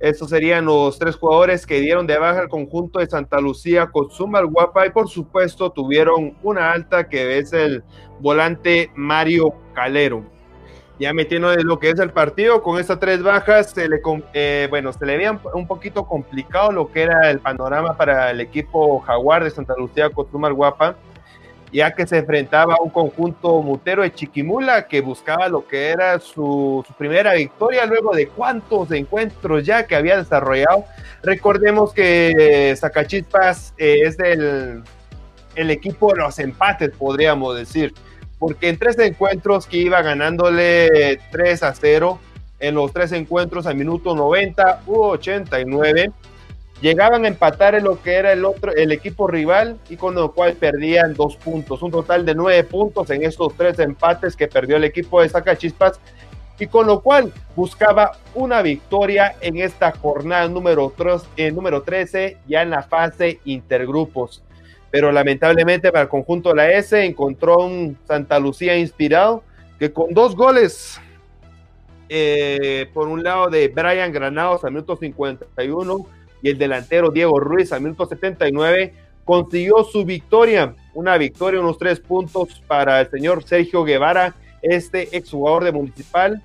Estos serían los tres jugadores que dieron de baja al conjunto de Santa Lucía con Zumba Guapa y por supuesto tuvieron una alta que es el volante Mario Calero. Ya metiendo en lo que es el partido, con estas tres bajas, se le, eh, bueno, se le veía un poquito complicado lo que era el panorama para el equipo Jaguar de Santa Lucía con Zumba Guapa ya que se enfrentaba a un conjunto mutero de Chiquimula que buscaba lo que era su, primera victoria luego de cuántos encuentros ya que había desarrollado. Recordemos que Zacachispas eh, es el, el equipo de los empates, podríamos decir, porque en tres encuentros que iba ganándole 3 a 0, en los tres encuentros a minuto 90 u 89 llegaban a empatar en lo que era el otro, el equipo rival y con lo cual perdían dos puntos, un total de nueve puntos en estos tres empates que perdió el equipo de Sacachispas y con lo cual buscaba una victoria en esta jornada número, eh, número 13 ya en la fase intergrupos. Pero lamentablemente para el conjunto de la S encontró un Santa Lucía inspirado que con dos goles eh, por un lado de Brian Granados a minuto 51 y el delantero Diego Ruiz al minuto 79 consiguió su victoria, una victoria, unos tres puntos para el señor Sergio Guevara, este exjugador de Municipal,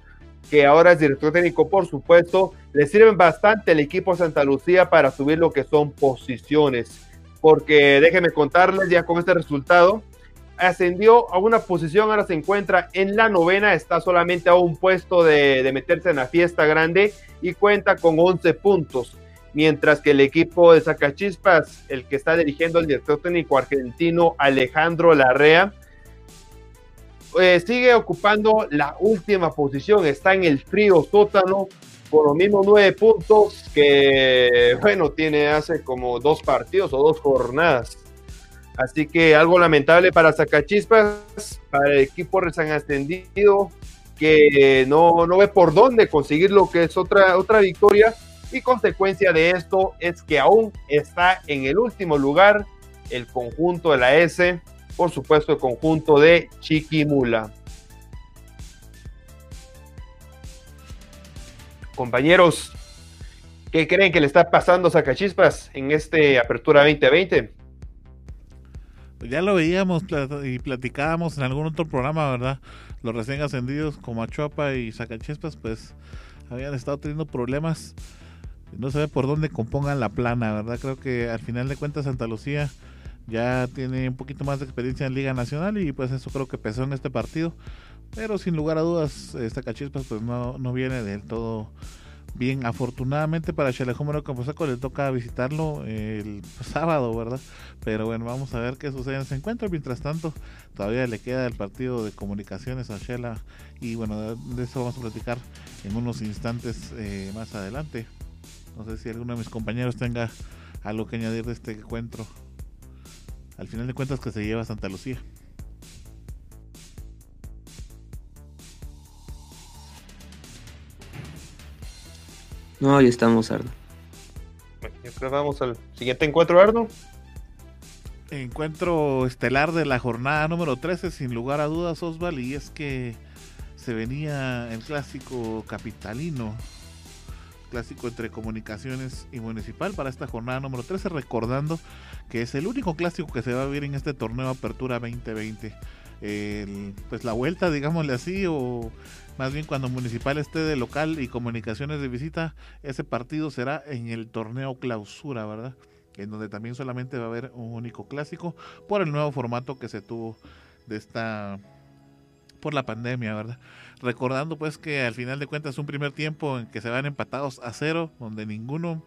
que ahora es director técnico, por supuesto, le sirven bastante el equipo Santa Lucía para subir lo que son posiciones, porque déjenme contarles ya con este resultado, ascendió a una posición, ahora se encuentra en la novena, está solamente a un puesto de, de meterse en la fiesta grande y cuenta con 11 puntos mientras que el equipo de Zacachispas, el que está dirigiendo el director técnico argentino Alejandro Larrea, eh, sigue ocupando la última posición, está en el frío sótano por los mismos nueve puntos que, bueno, tiene hace como dos partidos o dos jornadas. Así que algo lamentable para Zacachispas, para el equipo recién ascendido, que no, no ve por dónde conseguir lo que es otra, otra victoria y consecuencia de esto es que aún está en el último lugar el conjunto de la S, por supuesto el conjunto de Chiquimula. Compañeros, ¿qué creen que le está pasando a Sacachispas en este Apertura 2020? Pues ya lo veíamos y platicábamos en algún otro programa, ¿verdad? Los recién ascendidos como Achuapa y Sacachispas, pues habían estado teniendo problemas no se ve por dónde compongan la plana, ¿verdad? Creo que al final de cuentas Santa Lucía ya tiene un poquito más de experiencia en Liga Nacional y pues eso creo que pesó en este partido. Pero sin lugar a dudas, esta cachispas pues no, no viene del todo bien. Afortunadamente para Chalejomero Camposaco le toca visitarlo el sábado, ¿verdad? Pero bueno, vamos a ver qué sucede en ese encuentro. Mientras tanto, todavía le queda el partido de comunicaciones a Shela y bueno, de eso vamos a platicar en unos instantes eh, más adelante. No sé si alguno de mis compañeros tenga algo que añadir de este encuentro. Al final de cuentas que se lleva Santa Lucía. No, ahí estamos, Ardo. Bueno, vamos al siguiente encuentro, Ardo. Encuentro estelar de la jornada número 13, sin lugar a dudas, Osval, y es que se venía el clásico capitalino, clásico entre comunicaciones y municipal para esta jornada número 13, recordando que es el único clásico que se va a vivir en este torneo Apertura 2020. pues la vuelta, digámosle así, o más bien cuando Municipal esté de local y Comunicaciones de visita, ese partido será en el torneo clausura, ¿verdad? En donde también solamente va a haber un único clásico por el nuevo formato que se tuvo de esta por la pandemia, ¿verdad? Recordando pues que al final de cuentas un primer tiempo en que se van empatados a cero, donde ninguno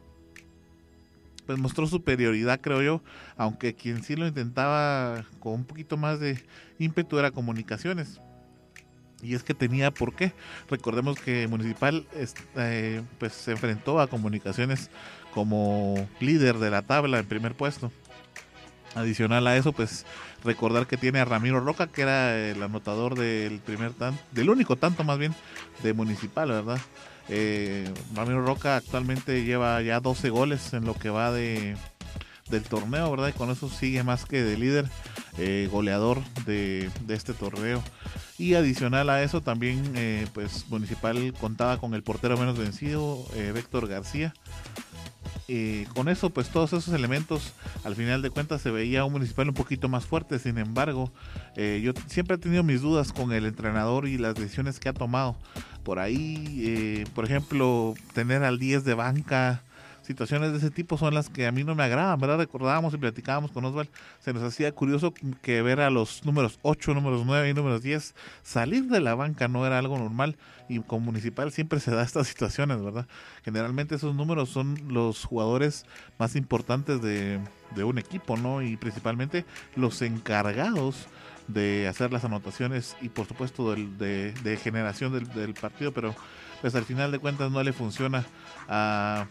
pues mostró superioridad, creo yo, aunque quien sí lo intentaba con un poquito más de ímpetu era comunicaciones. Y es que tenía por qué. Recordemos que Municipal eh, pues se enfrentó a Comunicaciones como líder de la tabla en primer puesto. Adicional a eso, pues recordar que tiene a Ramiro Roca, que era el anotador del primer tanto, del único tanto más bien de Municipal, ¿verdad? Eh, Ramiro Roca actualmente lleva ya 12 goles en lo que va de, del torneo, ¿verdad? Y con eso sigue más que de líder, eh, goleador de, de, este torneo. Y adicional a eso también, eh, pues Municipal contaba con el portero menos vencido, Víctor García. Con eso, pues todos esos elementos, al final de cuentas se veía un Municipal un poquito más fuerte. Sin embargo, yo siempre he tenido mis dudas con el entrenador y las decisiones que ha tomado. Por ahí, por ejemplo, tener al 10 de banca situaciones de ese tipo son las que a mí no me agradan, ¿verdad? Recordábamos y platicábamos con Osval, se nos hacía curioso que ver a los números 8, números 9 y números 10 salir de la banca no era algo normal y con Municipal siempre se da <laughs> estas situaciones, ¿verdad? Generalmente esos números son los jugadores más importantes de, un equipo, ¿no? Y principalmente los encargados de hacer las anotaciones y por supuesto de, de generación del, del partido, pero pues al final de cuentas no le funciona a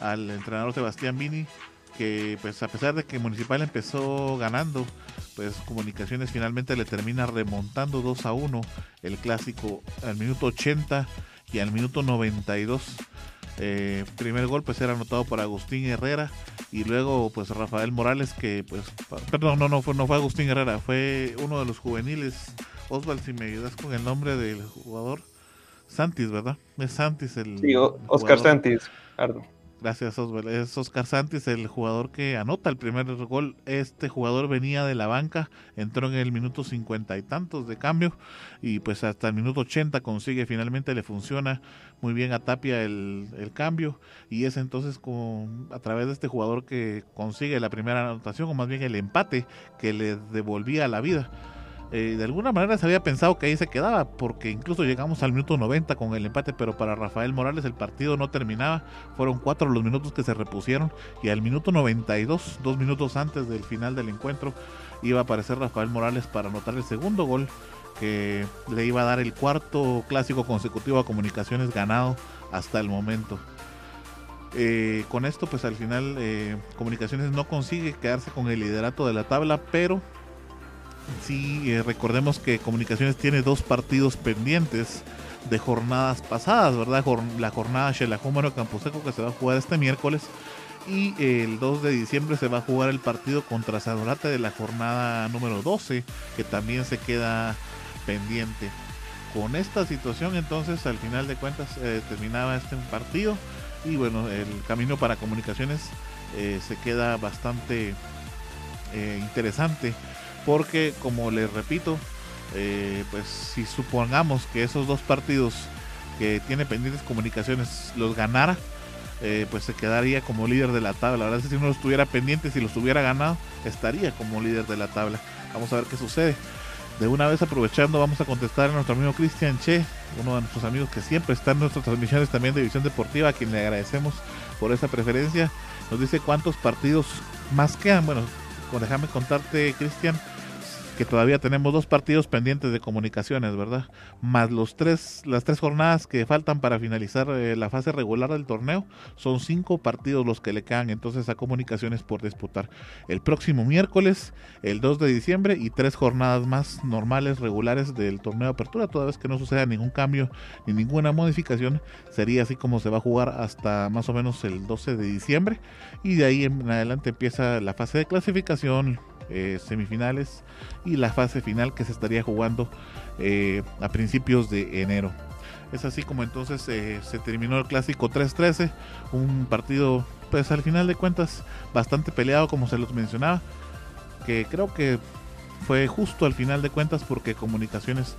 al entrenador Sebastián Vini, que pues a pesar de que Municipal empezó ganando, pues Comunicaciones finalmente le termina remontando 2 a 1 el clásico al minuto 80 y al minuto 92. Eh, primer gol pues era anotado por Agustín Herrera y luego pues Rafael Morales que pues perdón no no fue no fue Agustín Herrera fue uno de los juveniles Osval si me ayudas con el nombre del jugador Santis verdad es Santis el sí, Oscar Santis Ardo. Gracias. Es Oscar Santis, el jugador que anota el primer gol. Este jugador venía de la banca, entró en el minuto cincuenta y tantos de cambio y pues hasta el minuto ochenta consigue, finalmente le funciona muy bien a Tapia el, el cambio y es entonces con, a través de este jugador que consigue la primera anotación o más bien el empate que le devolvía la vida. Eh, de alguna manera se había pensado que ahí se quedaba, porque incluso llegamos al minuto 90 con el empate, pero para Rafael Morales el partido no terminaba. Fueron cuatro los minutos que se repusieron y al minuto 92, dos minutos antes del final del encuentro, iba a aparecer Rafael Morales para anotar el segundo gol que le iba a dar el cuarto clásico consecutivo a Comunicaciones ganado hasta el momento. Eh, con esto, pues al final eh, Comunicaciones no consigue quedarse con el liderato de la tabla, pero Sí, eh, recordemos que Comunicaciones tiene dos partidos pendientes de jornadas pasadas, ¿verdad? La jornada Xelajómaro Camposeco que se va a jugar este miércoles y el 2 de diciembre se va a jugar el partido contra Sadorate de la jornada número 12 que también se queda pendiente. Con esta situación entonces al final de cuentas eh, terminaba este partido y bueno el camino para comunicaciones eh, se queda bastante interesante porque como les repito, eh, pues si supongamos que esos dos partidos que tiene pendientes comunicaciones los ganara, eh, pues se quedaría como líder de la tabla. La verdad es que si uno estuviera pendiente, si lo estuviera ganado, estaría como líder de la tabla. Vamos a ver qué sucede. De una vez aprovechando, vamos a contestar a nuestro amigo Cristian Che, uno de nuestros amigos que siempre está en nuestras transmisiones también de División Deportiva, a quien le agradecemos por esa preferencia. Nos dice cuántos partidos más quedan. Bueno, déjame contarte, Cristian, que todavía tenemos dos partidos pendientes de comunicaciones, ¿verdad? Más los tres, las tres jornadas que faltan para finalizar eh, la fase regular del torneo, son cinco partidos los que le quedan entonces a comunicaciones por disputar. El próximo miércoles, el 2 de diciembre, y tres jornadas más normales, regulares del torneo de apertura, toda vez que no suceda ningún cambio ni ninguna modificación, sería así como se va a jugar hasta más o menos el 12 de diciembre, y de ahí en adelante empieza la fase de clasificación, eh, semifinales y la fase final que se estaría jugando eh, a principios de enero. Es así como entonces eh, se terminó el clásico 3-13, un partido pues al final de cuentas bastante peleado como se los mencionaba, que creo que fue justo al final de cuentas porque Comunicaciones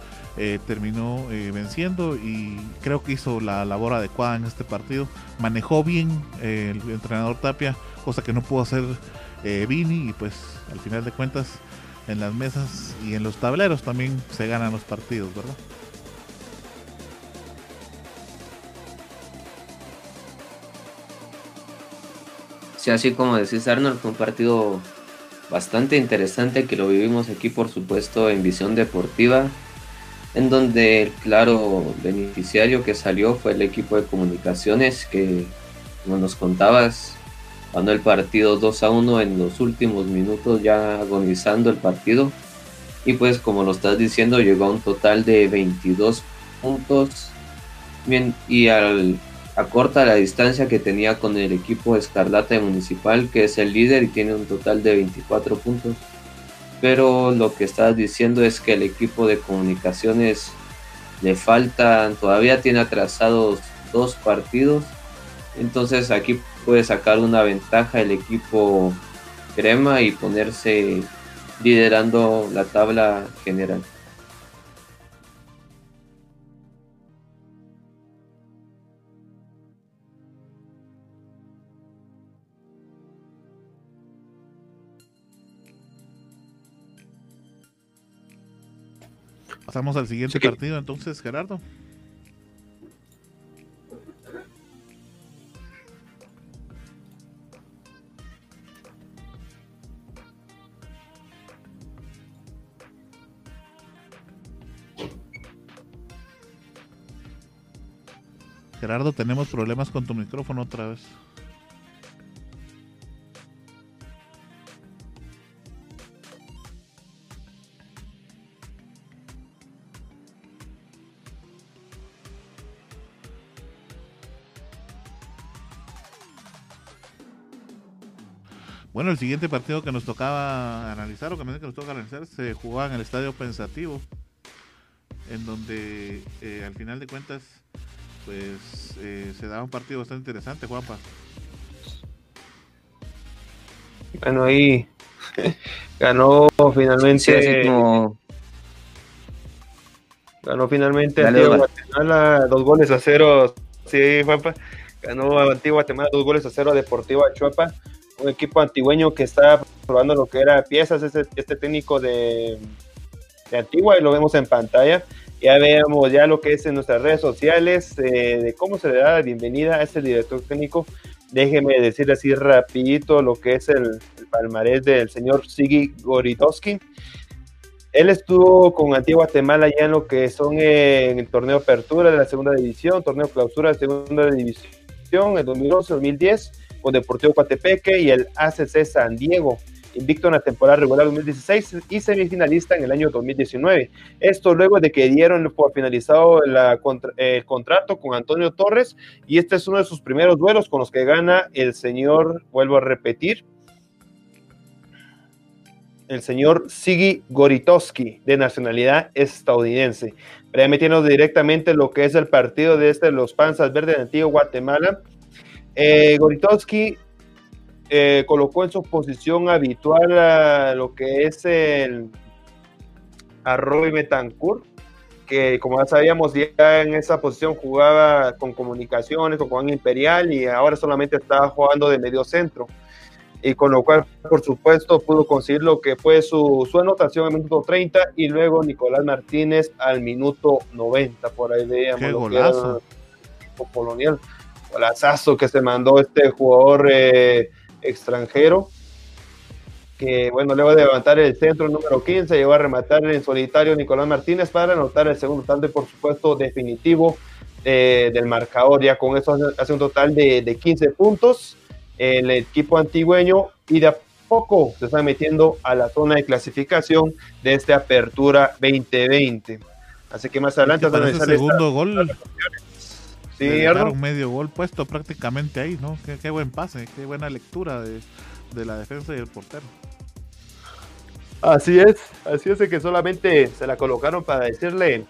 terminó venciendo y creo que hizo la labor adecuada en este partido. Manejó bien el entrenador Tapia, cosa que no pudo hacer Vini y pues al final de cuentas en las mesas y en los tableros también se ganan los partidos, ¿verdad? Sí, así como decís Arnold, fue un partido bastante interesante que lo vivimos aquí por supuesto en visión deportiva, en donde el claro beneficiario que salió fue el equipo de comunicaciones que, como nos contabas, ganó el partido 2 a 1 en los últimos minutos ya agonizando el partido. Y pues como lo estás diciendo llegó a un total de 22 puntos. Bien y al acorta la distancia que tenía con el equipo Escarlata Municipal que es el líder y tiene un total de 24 puntos. Pero lo que estás diciendo es que el equipo de comunicaciones le faltan todavía tiene atrasados dos partidos. Entonces aquí puede sacar una ventaja el equipo crema y ponerse liderando la tabla general. Pasamos al siguiente partido entonces, Gerardo. Gerardo, tenemos problemas con tu micrófono otra vez. Bueno, el siguiente partido que nos tocaba analizar, o que nos toca analizar, se jugaba en el Estadio Pensativo, en donde eh, al final de cuentas pues eh, se da un partido bastante interesante, Juanpa. Bueno, ahí <laughs> ganó finalmente. Ganó finalmente Antigua Guatemala dos goles a cero. Sí, Juanpa. Ganó Antigua Guatemala dos goles a cero a Deportivo Achuapa. Un equipo antigüeño que está probando lo que era piezas. Este, este técnico de, de Antigua y lo vemos en pantalla ya veamos ya lo que es en nuestras redes sociales, eh, de cómo se le da la bienvenida a este director técnico. Déjeme decir así rapidito lo que es el, palmarés del señor Sigi Goritowski. Él estuvo con Antigua Guatemala ya en lo que son en el torneo Apertura de la segunda división, torneo Clausura de segunda división, en 2011-2010, con Deportivo Coatepeque y el ACC San Diego invicto en la temporada regular 2016 y semifinalista en el año 2019. Esto luego de que dieron por finalizado el contrato con Antonio Torres y este es uno de sus primeros duelos con los que gana el señor, vuelvo a repetir, el señor Sigi Goritowski, de nacionalidad estadounidense. Pero metiendo directamente lo que es el partido de este, los Panzas Verdes de Antiguo Guatemala. Eh, Goritowski eh, colocó en su posición habitual a lo que es el Arroy Betancourt, que como ya sabíamos, ya en esa posición jugaba con comunicaciones, con Juan Imperial y ahora solamente estaba jugando de medio centro. Y con lo cual, por supuesto, pudo conseguir lo que fue su, su anotación al minuto 30 y luego Nicolás Martínez al minuto 90. Por ahí veíamos Qué lo golazo. que era el colonial. Golazazo que se mandó este jugador eh, extranjero que bueno, luego de levantar el centro número 15, llegó a rematar en solitario Nicolás Martínez para anotar el segundo tanto y por supuesto definitivo eh, del marcador. Ya con eso hace- un total de, de 15 puntos el equipo antigüeño y de a poco se está metiendo a la zona de clasificación de esta apertura 2020. Así que más adelante a ese analizar esta- segundo gol, Sí, Arno. dejaron medio gol puesto prácticamente ahí, ¿no? Qué, qué buen pase, qué buena lectura de, de la defensa y el portero. Así es, así es de que solamente se la colocaron para decirle,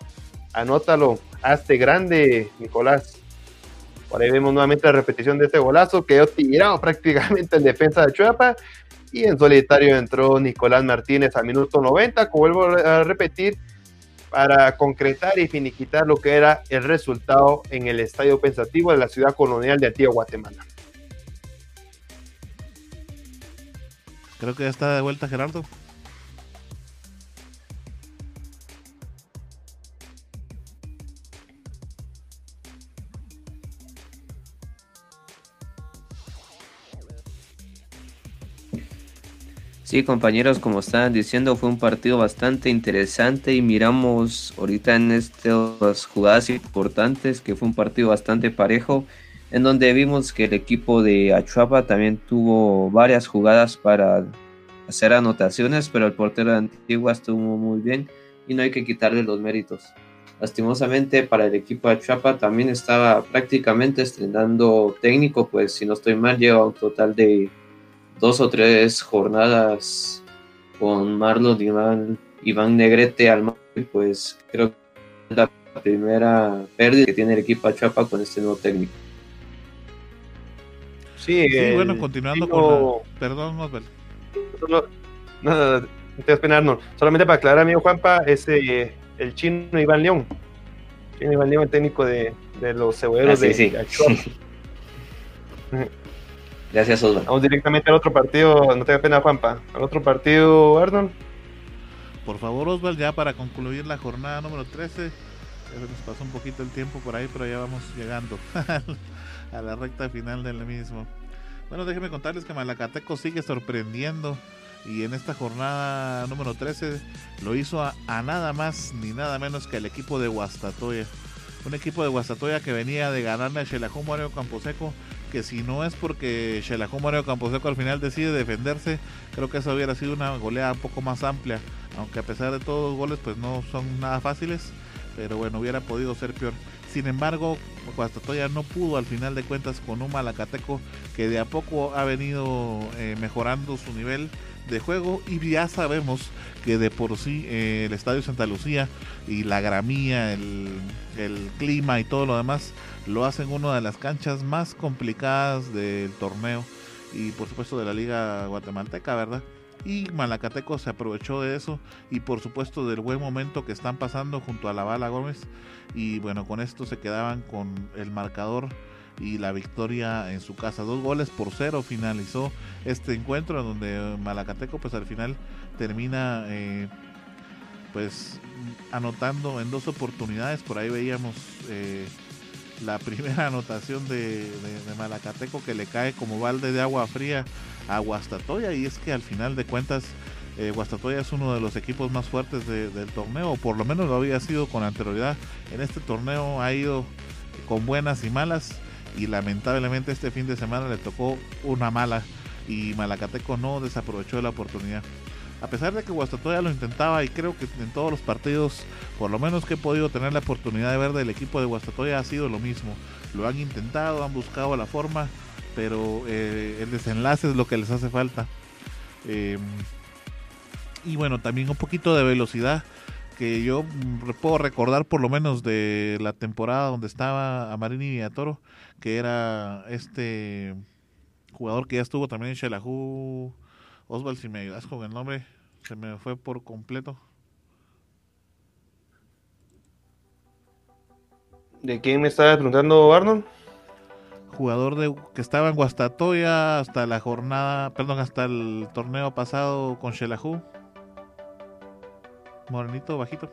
anótalo, hazte grande, Nicolás. Por ahí vemos nuevamente la repetición de este golazo, quedó tirado <laughs> prácticamente en defensa de Chuapa y en solitario entró Nicolás Martínez al minuto 90, como vuelvo a repetir, para concretar y finiquitar lo que era el resultado en el estadio pensativo de la ciudad colonial de Antigua Guatemala. Creo que ya está de vuelta Gerardo. Sí, compañeros, como estaban diciendo, fue un partido bastante interesante y miramos ahorita en estas jugadas importantes que fue un partido bastante parejo, en donde vimos que el equipo de Achuapa también tuvo varias jugadas para hacer anotaciones, pero el portero de Antigua estuvo muy bien y no hay que quitarle los méritos. Lastimosamente para el equipo de Achuapa también estaba prácticamente estrenando técnico, pues si no estoy mal lleva un total de dos o tres jornadas con Marlon Iván, Iván Negrete al y pues creo que es la primera pérdida que tiene el equipo Achapa con este nuevo técnico. Sí, Sí, el bueno, continuando con la... Perdón. Solo- no, no, no, no te das pena, Arnold. Solamente para aclarar, amigo Juanpa, es eh, el chino Iván León. Chino Iván León, el técnico de, de los cebolleros Ah, sí, de sí. <laughs> Gracias, Osvaldo. Vamos directamente al otro partido, no te da pena, Juanpa. Al otro partido, Arnold. Por favor, Osvaldo, ya para concluir la jornada número 13. Ya se nos pasó un poquito el tiempo por ahí, pero ya vamos llegando <laughs> a la recta final del mismo. Bueno, déjenme contarles que Malacateco sigue sorprendiendo y en esta jornada número 13 lo hizo a, a nada más ni nada menos que el equipo de Guastatoya. Un equipo de Guastatoya que venía de ganarle a Xelajú Mario Camposeco, que si no es porque Xelajú Mario Camposeco al final decide defenderse, creo que eso hubiera sido una goleada un poco más amplia, aunque a pesar de todos los goles pues no son nada fáciles, pero bueno, hubiera podido ser peor. Sin embargo, Guastatoya no pudo al final de cuentas con un Malacateco que de a poco ha venido eh, mejorando su nivel de juego y ya sabemos que de por sí eh, el Estadio Santa Lucía y la gramía, el, el clima y todo lo demás lo hacen una de las canchas más complicadas del torneo y por supuesto de la liga guatemalteca, ¿verdad? Y Malacateco se aprovechó de eso y por supuesto del buen momento que están pasando junto a la Bala Gómez y bueno, con esto se quedaban con el marcador y la victoria en su casa. Dos goles por cero finalizó este encuentro en donde Malacateco pues al final termina eh, pues anotando en dos oportunidades. Por ahí veíamos eh, la <laughs> primera anotación de, Malacateco que le cae como balde de agua fría a Guastatoya y es que al final de cuentas eh, Guastatoya es uno de los equipos más fuertes de, del torneo, o por lo menos lo había sido con anterioridad. En este torneo ha ido con buenas y malas y lamentablemente este fin de semana le tocó una mala y Malacateco no desaprovechó la oportunidad. A pesar de que Guastatoya lo intentaba y creo que en todos los partidos, por lo menos que he podido tener la oportunidad de ver del equipo de Guastatoya ha sido lo mismo. Lo han intentado, han buscado la forma, pero eh, el desenlace es lo que les hace falta. Eh, y bueno, también un poquito de velocidad que yo puedo recordar por lo menos de la temporada donde estaba Amarini Villatoro, que era este jugador que ya estuvo también en Xelajú. Osval, si me ayudas con el nombre, se me fue por completo. ¿De quién me estaba preguntando Arnold? Jugador de, que estaba en Guastatoya hasta la jornada, perdón, hasta el torneo pasado con Shelahu. Morenito, bajito.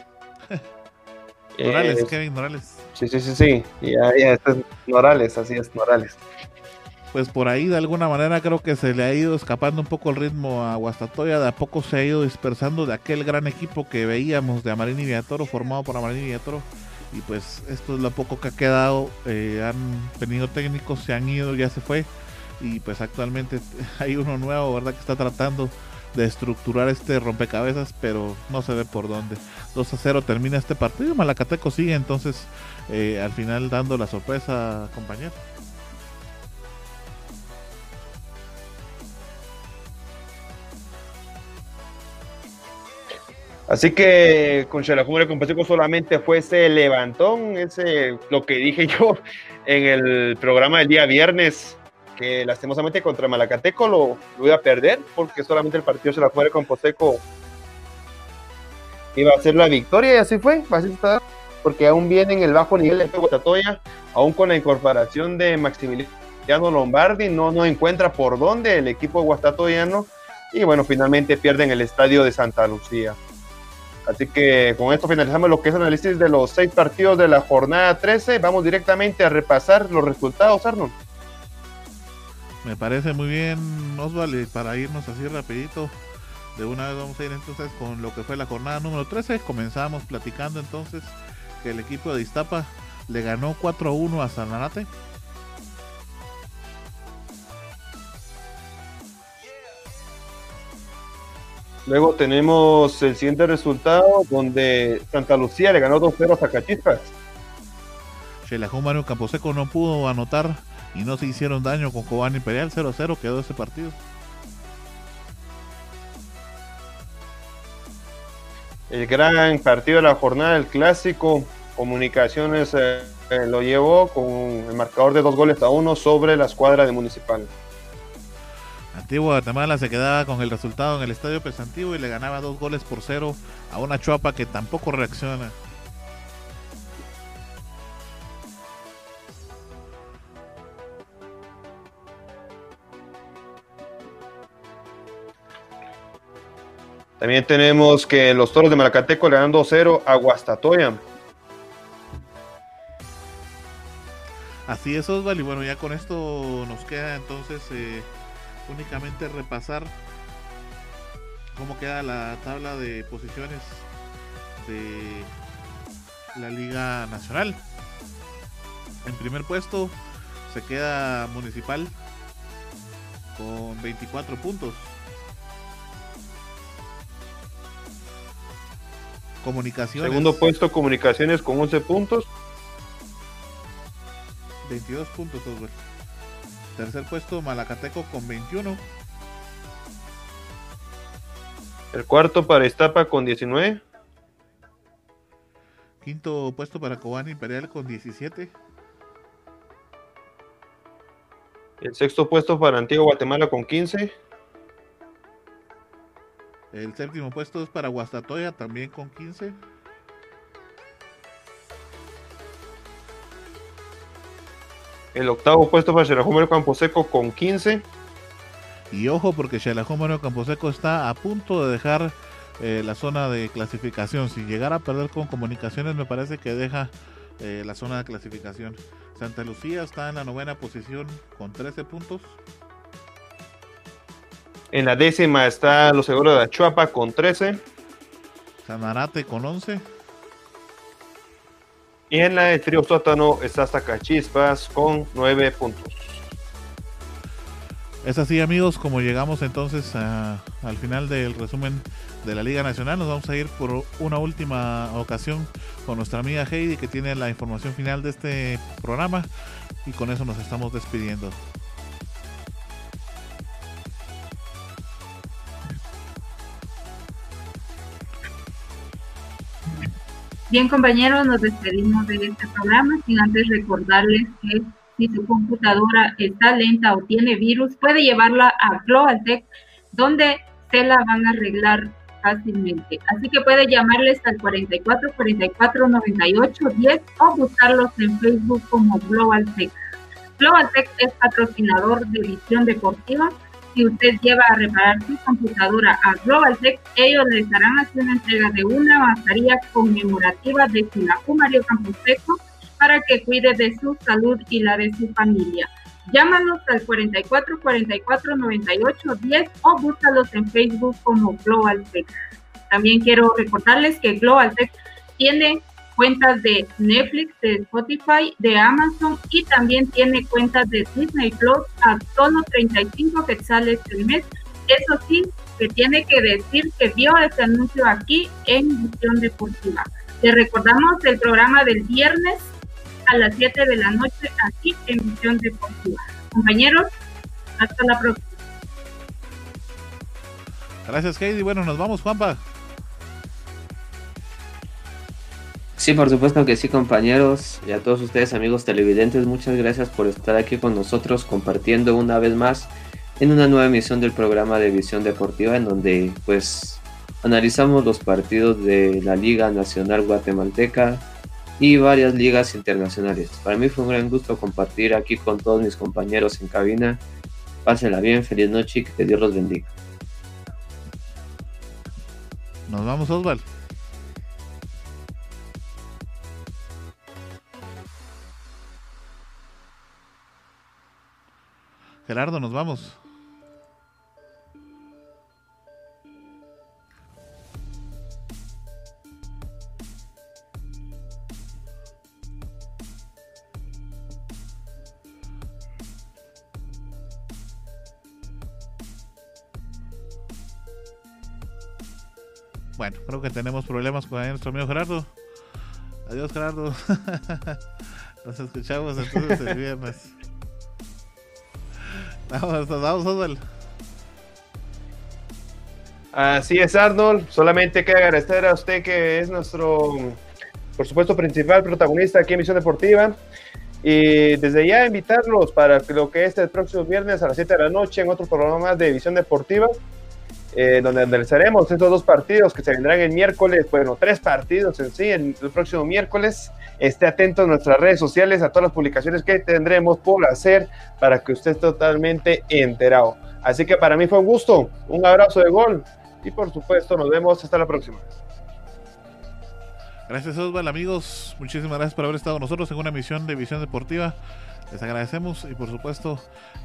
<laughs> Morales, Eh, Kevin Morales. Sí, sí, sí, sí. Ya, ya, este es Morales, así es, Morales. Pues por ahí de alguna manera creo que se le ha ido escapando un poco el ritmo a Guastatoya, de a poco se ha ido dispersando de aquel gran equipo que veíamos de Amarín y Villatoro, formado por Amarín y Villatoro. Y pues esto es lo poco que ha quedado, eh, han venido técnicos, se han ido, ya se fue. Y pues actualmente <laughs> hay uno nuevo, ¿verdad? Que está tratando de estructurar este rompecabezas, pero no se ve por dónde. 2 a 0 termina este partido, Malacateco sigue entonces eh, al final dando la sorpresa, compañero. Así que con Xelajú con Pacheco solamente fue ese levantón, ese lo que dije <laughs> yo en el programa del día viernes, que lastimosamente contra Malacateco lo, lo iba a perder, porque solamente el partido Xelajú con Pacheco iba a ser la victoria, y así fue, así está, porque aún viene en el bajo nivel de Guatatoya, aún con la incorporación de Maximiliano Lombardi, no, no encuentra por dónde el equipo guastatoyano, y bueno, finalmente pierden el estadio de Santa Lucía. Así que con esto finalizamos lo que es análisis de los seis partidos de la jornada 13. Vamos directamente a repasar los resultados, Arnold. Me parece muy bien, Osvaldo, y para irnos así rapidito, de una vez vamos a ir entonces con lo que fue la jornada número 13. Comenzamos platicando entonces que el equipo de Iztapa le ganó 4-1 a Sanarate. Luego tenemos el siguiente resultado donde Santa Lucía le ganó 2-0 a Zacachispas. Xelajú Mario Camposeco no pudo anotar y no se hicieron daño con Cobán Imperial 0-0 quedó ese partido. El gran partido de la jornada, el clásico, Comunicaciones eh, eh, lo llevó con el marcador de dos goles a uno sobre la escuadra de Municipal. Antigua Guatemala se quedaba con el resultado en el estadio Pesantiguo y le ganaba dos goles por cero a una Chuapa que tampoco reacciona. También tenemos que los toros de Malacateco le dan 2-0 a Guastatoya. Así es, Osval, y bueno, ya con esto nos queda entonces eh, únicamente repasar cómo queda la tabla de posiciones de la Liga Nacional. En primer puesto se queda Municipal con 24 puntos. Comunicaciones. Segundo puesto, Comunicaciones con 11 puntos. 22 puntos, Oswald. Tercer puesto, Malacateco con 21. El cuarto para Iztapa con 19. Quinto puesto para Cobán Imperial con 17. El sexto puesto para Antigua Guatemala con 15. El séptimo puesto es para Guastatoya también con 15. El octavo puesto para Xerajumero Camposeco con 15. Y ojo porque Xalajón Camposeco está a punto de dejar eh, la zona de clasificación. Si llegara a perder con comunicaciones me parece que deja eh, la zona de clasificación. Santa Lucía está en la novena posición con 13 puntos. En la décima está los seguros de Achuapa con 13. Sanarate con 11. Y en la de Trío Sótano está Zacachispas con 9 puntos. Es así amigos, como llegamos entonces a- al final del resumen de la Liga Nacional, nos vamos a ir por una última ocasión con nuestra amiga Heidi que tiene la información final de este programa y con eso nos estamos despidiendo. Bien, compañeros, nos despedimos de este programa sin antes recordarles que si su computadora está lenta o tiene virus, puede llevarla a Globaltech, donde se la van a arreglar fácilmente. Así que puede llamarles al 44 44 98 10 o buscarlos en Facebook como Global Tech. Global Tech es patrocinador de Visión Deportiva. Si usted lleva a reparar su computadora a Global Tech, ellos les harán hacer una entrega de una mascarilla conmemorativa de Sinajú Mario Camposeco para que cuide de su salud y la de su familia. Llámanos al 44 44 98 10 o búscalos en Facebook como Global Tech. También quiero recordarles que Global Tech tiene cuentas de Netflix, de Spotify, de Amazon y también tiene cuentas de Disney Plus a solo 35 quetzales el mes. Eso sí, que tiene que decir que vio este anuncio aquí en Visión Deportiva. Le recordamos el programa del viernes a las 7 de la noche aquí en Visión Deportiva. Compañeros, hasta la próxima. Gracias, Heidi. Bueno, nos vamos, Juanpa. Sí, por supuesto que sí, compañeros, y a todos ustedes, amigos televidentes, muchas gracias por estar aquí con nosotros compartiendo una vez más en una nueva emisión del programa de Visión Deportiva, en donde pues analizamos los partidos de la Liga Nacional Guatemalteca, y varias ligas internacionales. Para mí fue un gran gusto compartir aquí con todos mis compañeros en cabina. Pásenla bien, feliz noche y que Dios los bendiga. Nos vamos, Osval. Gerardo, nos vamos. Bueno, creo que tenemos problemas con nuestro amigo Gerardo. Adiós, Gerardo. <laughs> Nos escuchamos entonces el viernes. Vamos, vamos, Oswald. Así es, Arnold. Solamente que agradecer a usted que es nuestro, por supuesto, principal protagonista aquí en Misión Deportiva. Y desde ya invitarlos para lo que es el próximo viernes a las 7 de la noche en otro programa más de Visión Deportiva. Eh, donde analizaremos estos dos partidos que se vendrán el miércoles, bueno, tres partidos en sí, el, el próximo miércoles. Esté atento a nuestras redes sociales, a todas las publicaciones que tendremos por hacer para que usted esté totalmente enterado. Así que para mí fue un gusto, un abrazo de gol y por supuesto nos vemos hasta la próxima. Gracias Osval, amigos. Muchísimas gracias por haber estado con nosotros en una emisión de Visión Deportiva. Les agradecemos y por supuesto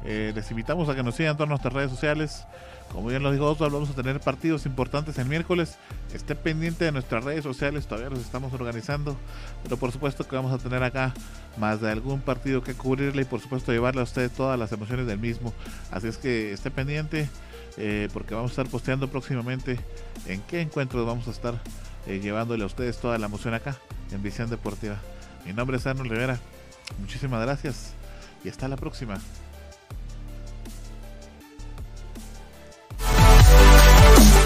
eh, les invitamos a que nos sigan todas nuestras redes sociales. Como bien lo dijo Osval, vamos a tener partidos importantes el miércoles. Esté pendiente de nuestras redes sociales, todavía los estamos organizando. Pero por supuesto que vamos a tener acá más de algún partido que cubrirle y por supuesto llevarle a usted todas las emociones del mismo. Así es que esté pendiente eh, porque vamos a estar posteando próximamente en qué encuentros vamos a estar eh, llevándole a ustedes toda la emoción acá en Visión Deportiva. Mi nombre es Arnold Rivera. Muchísimas gracias y hasta la próxima.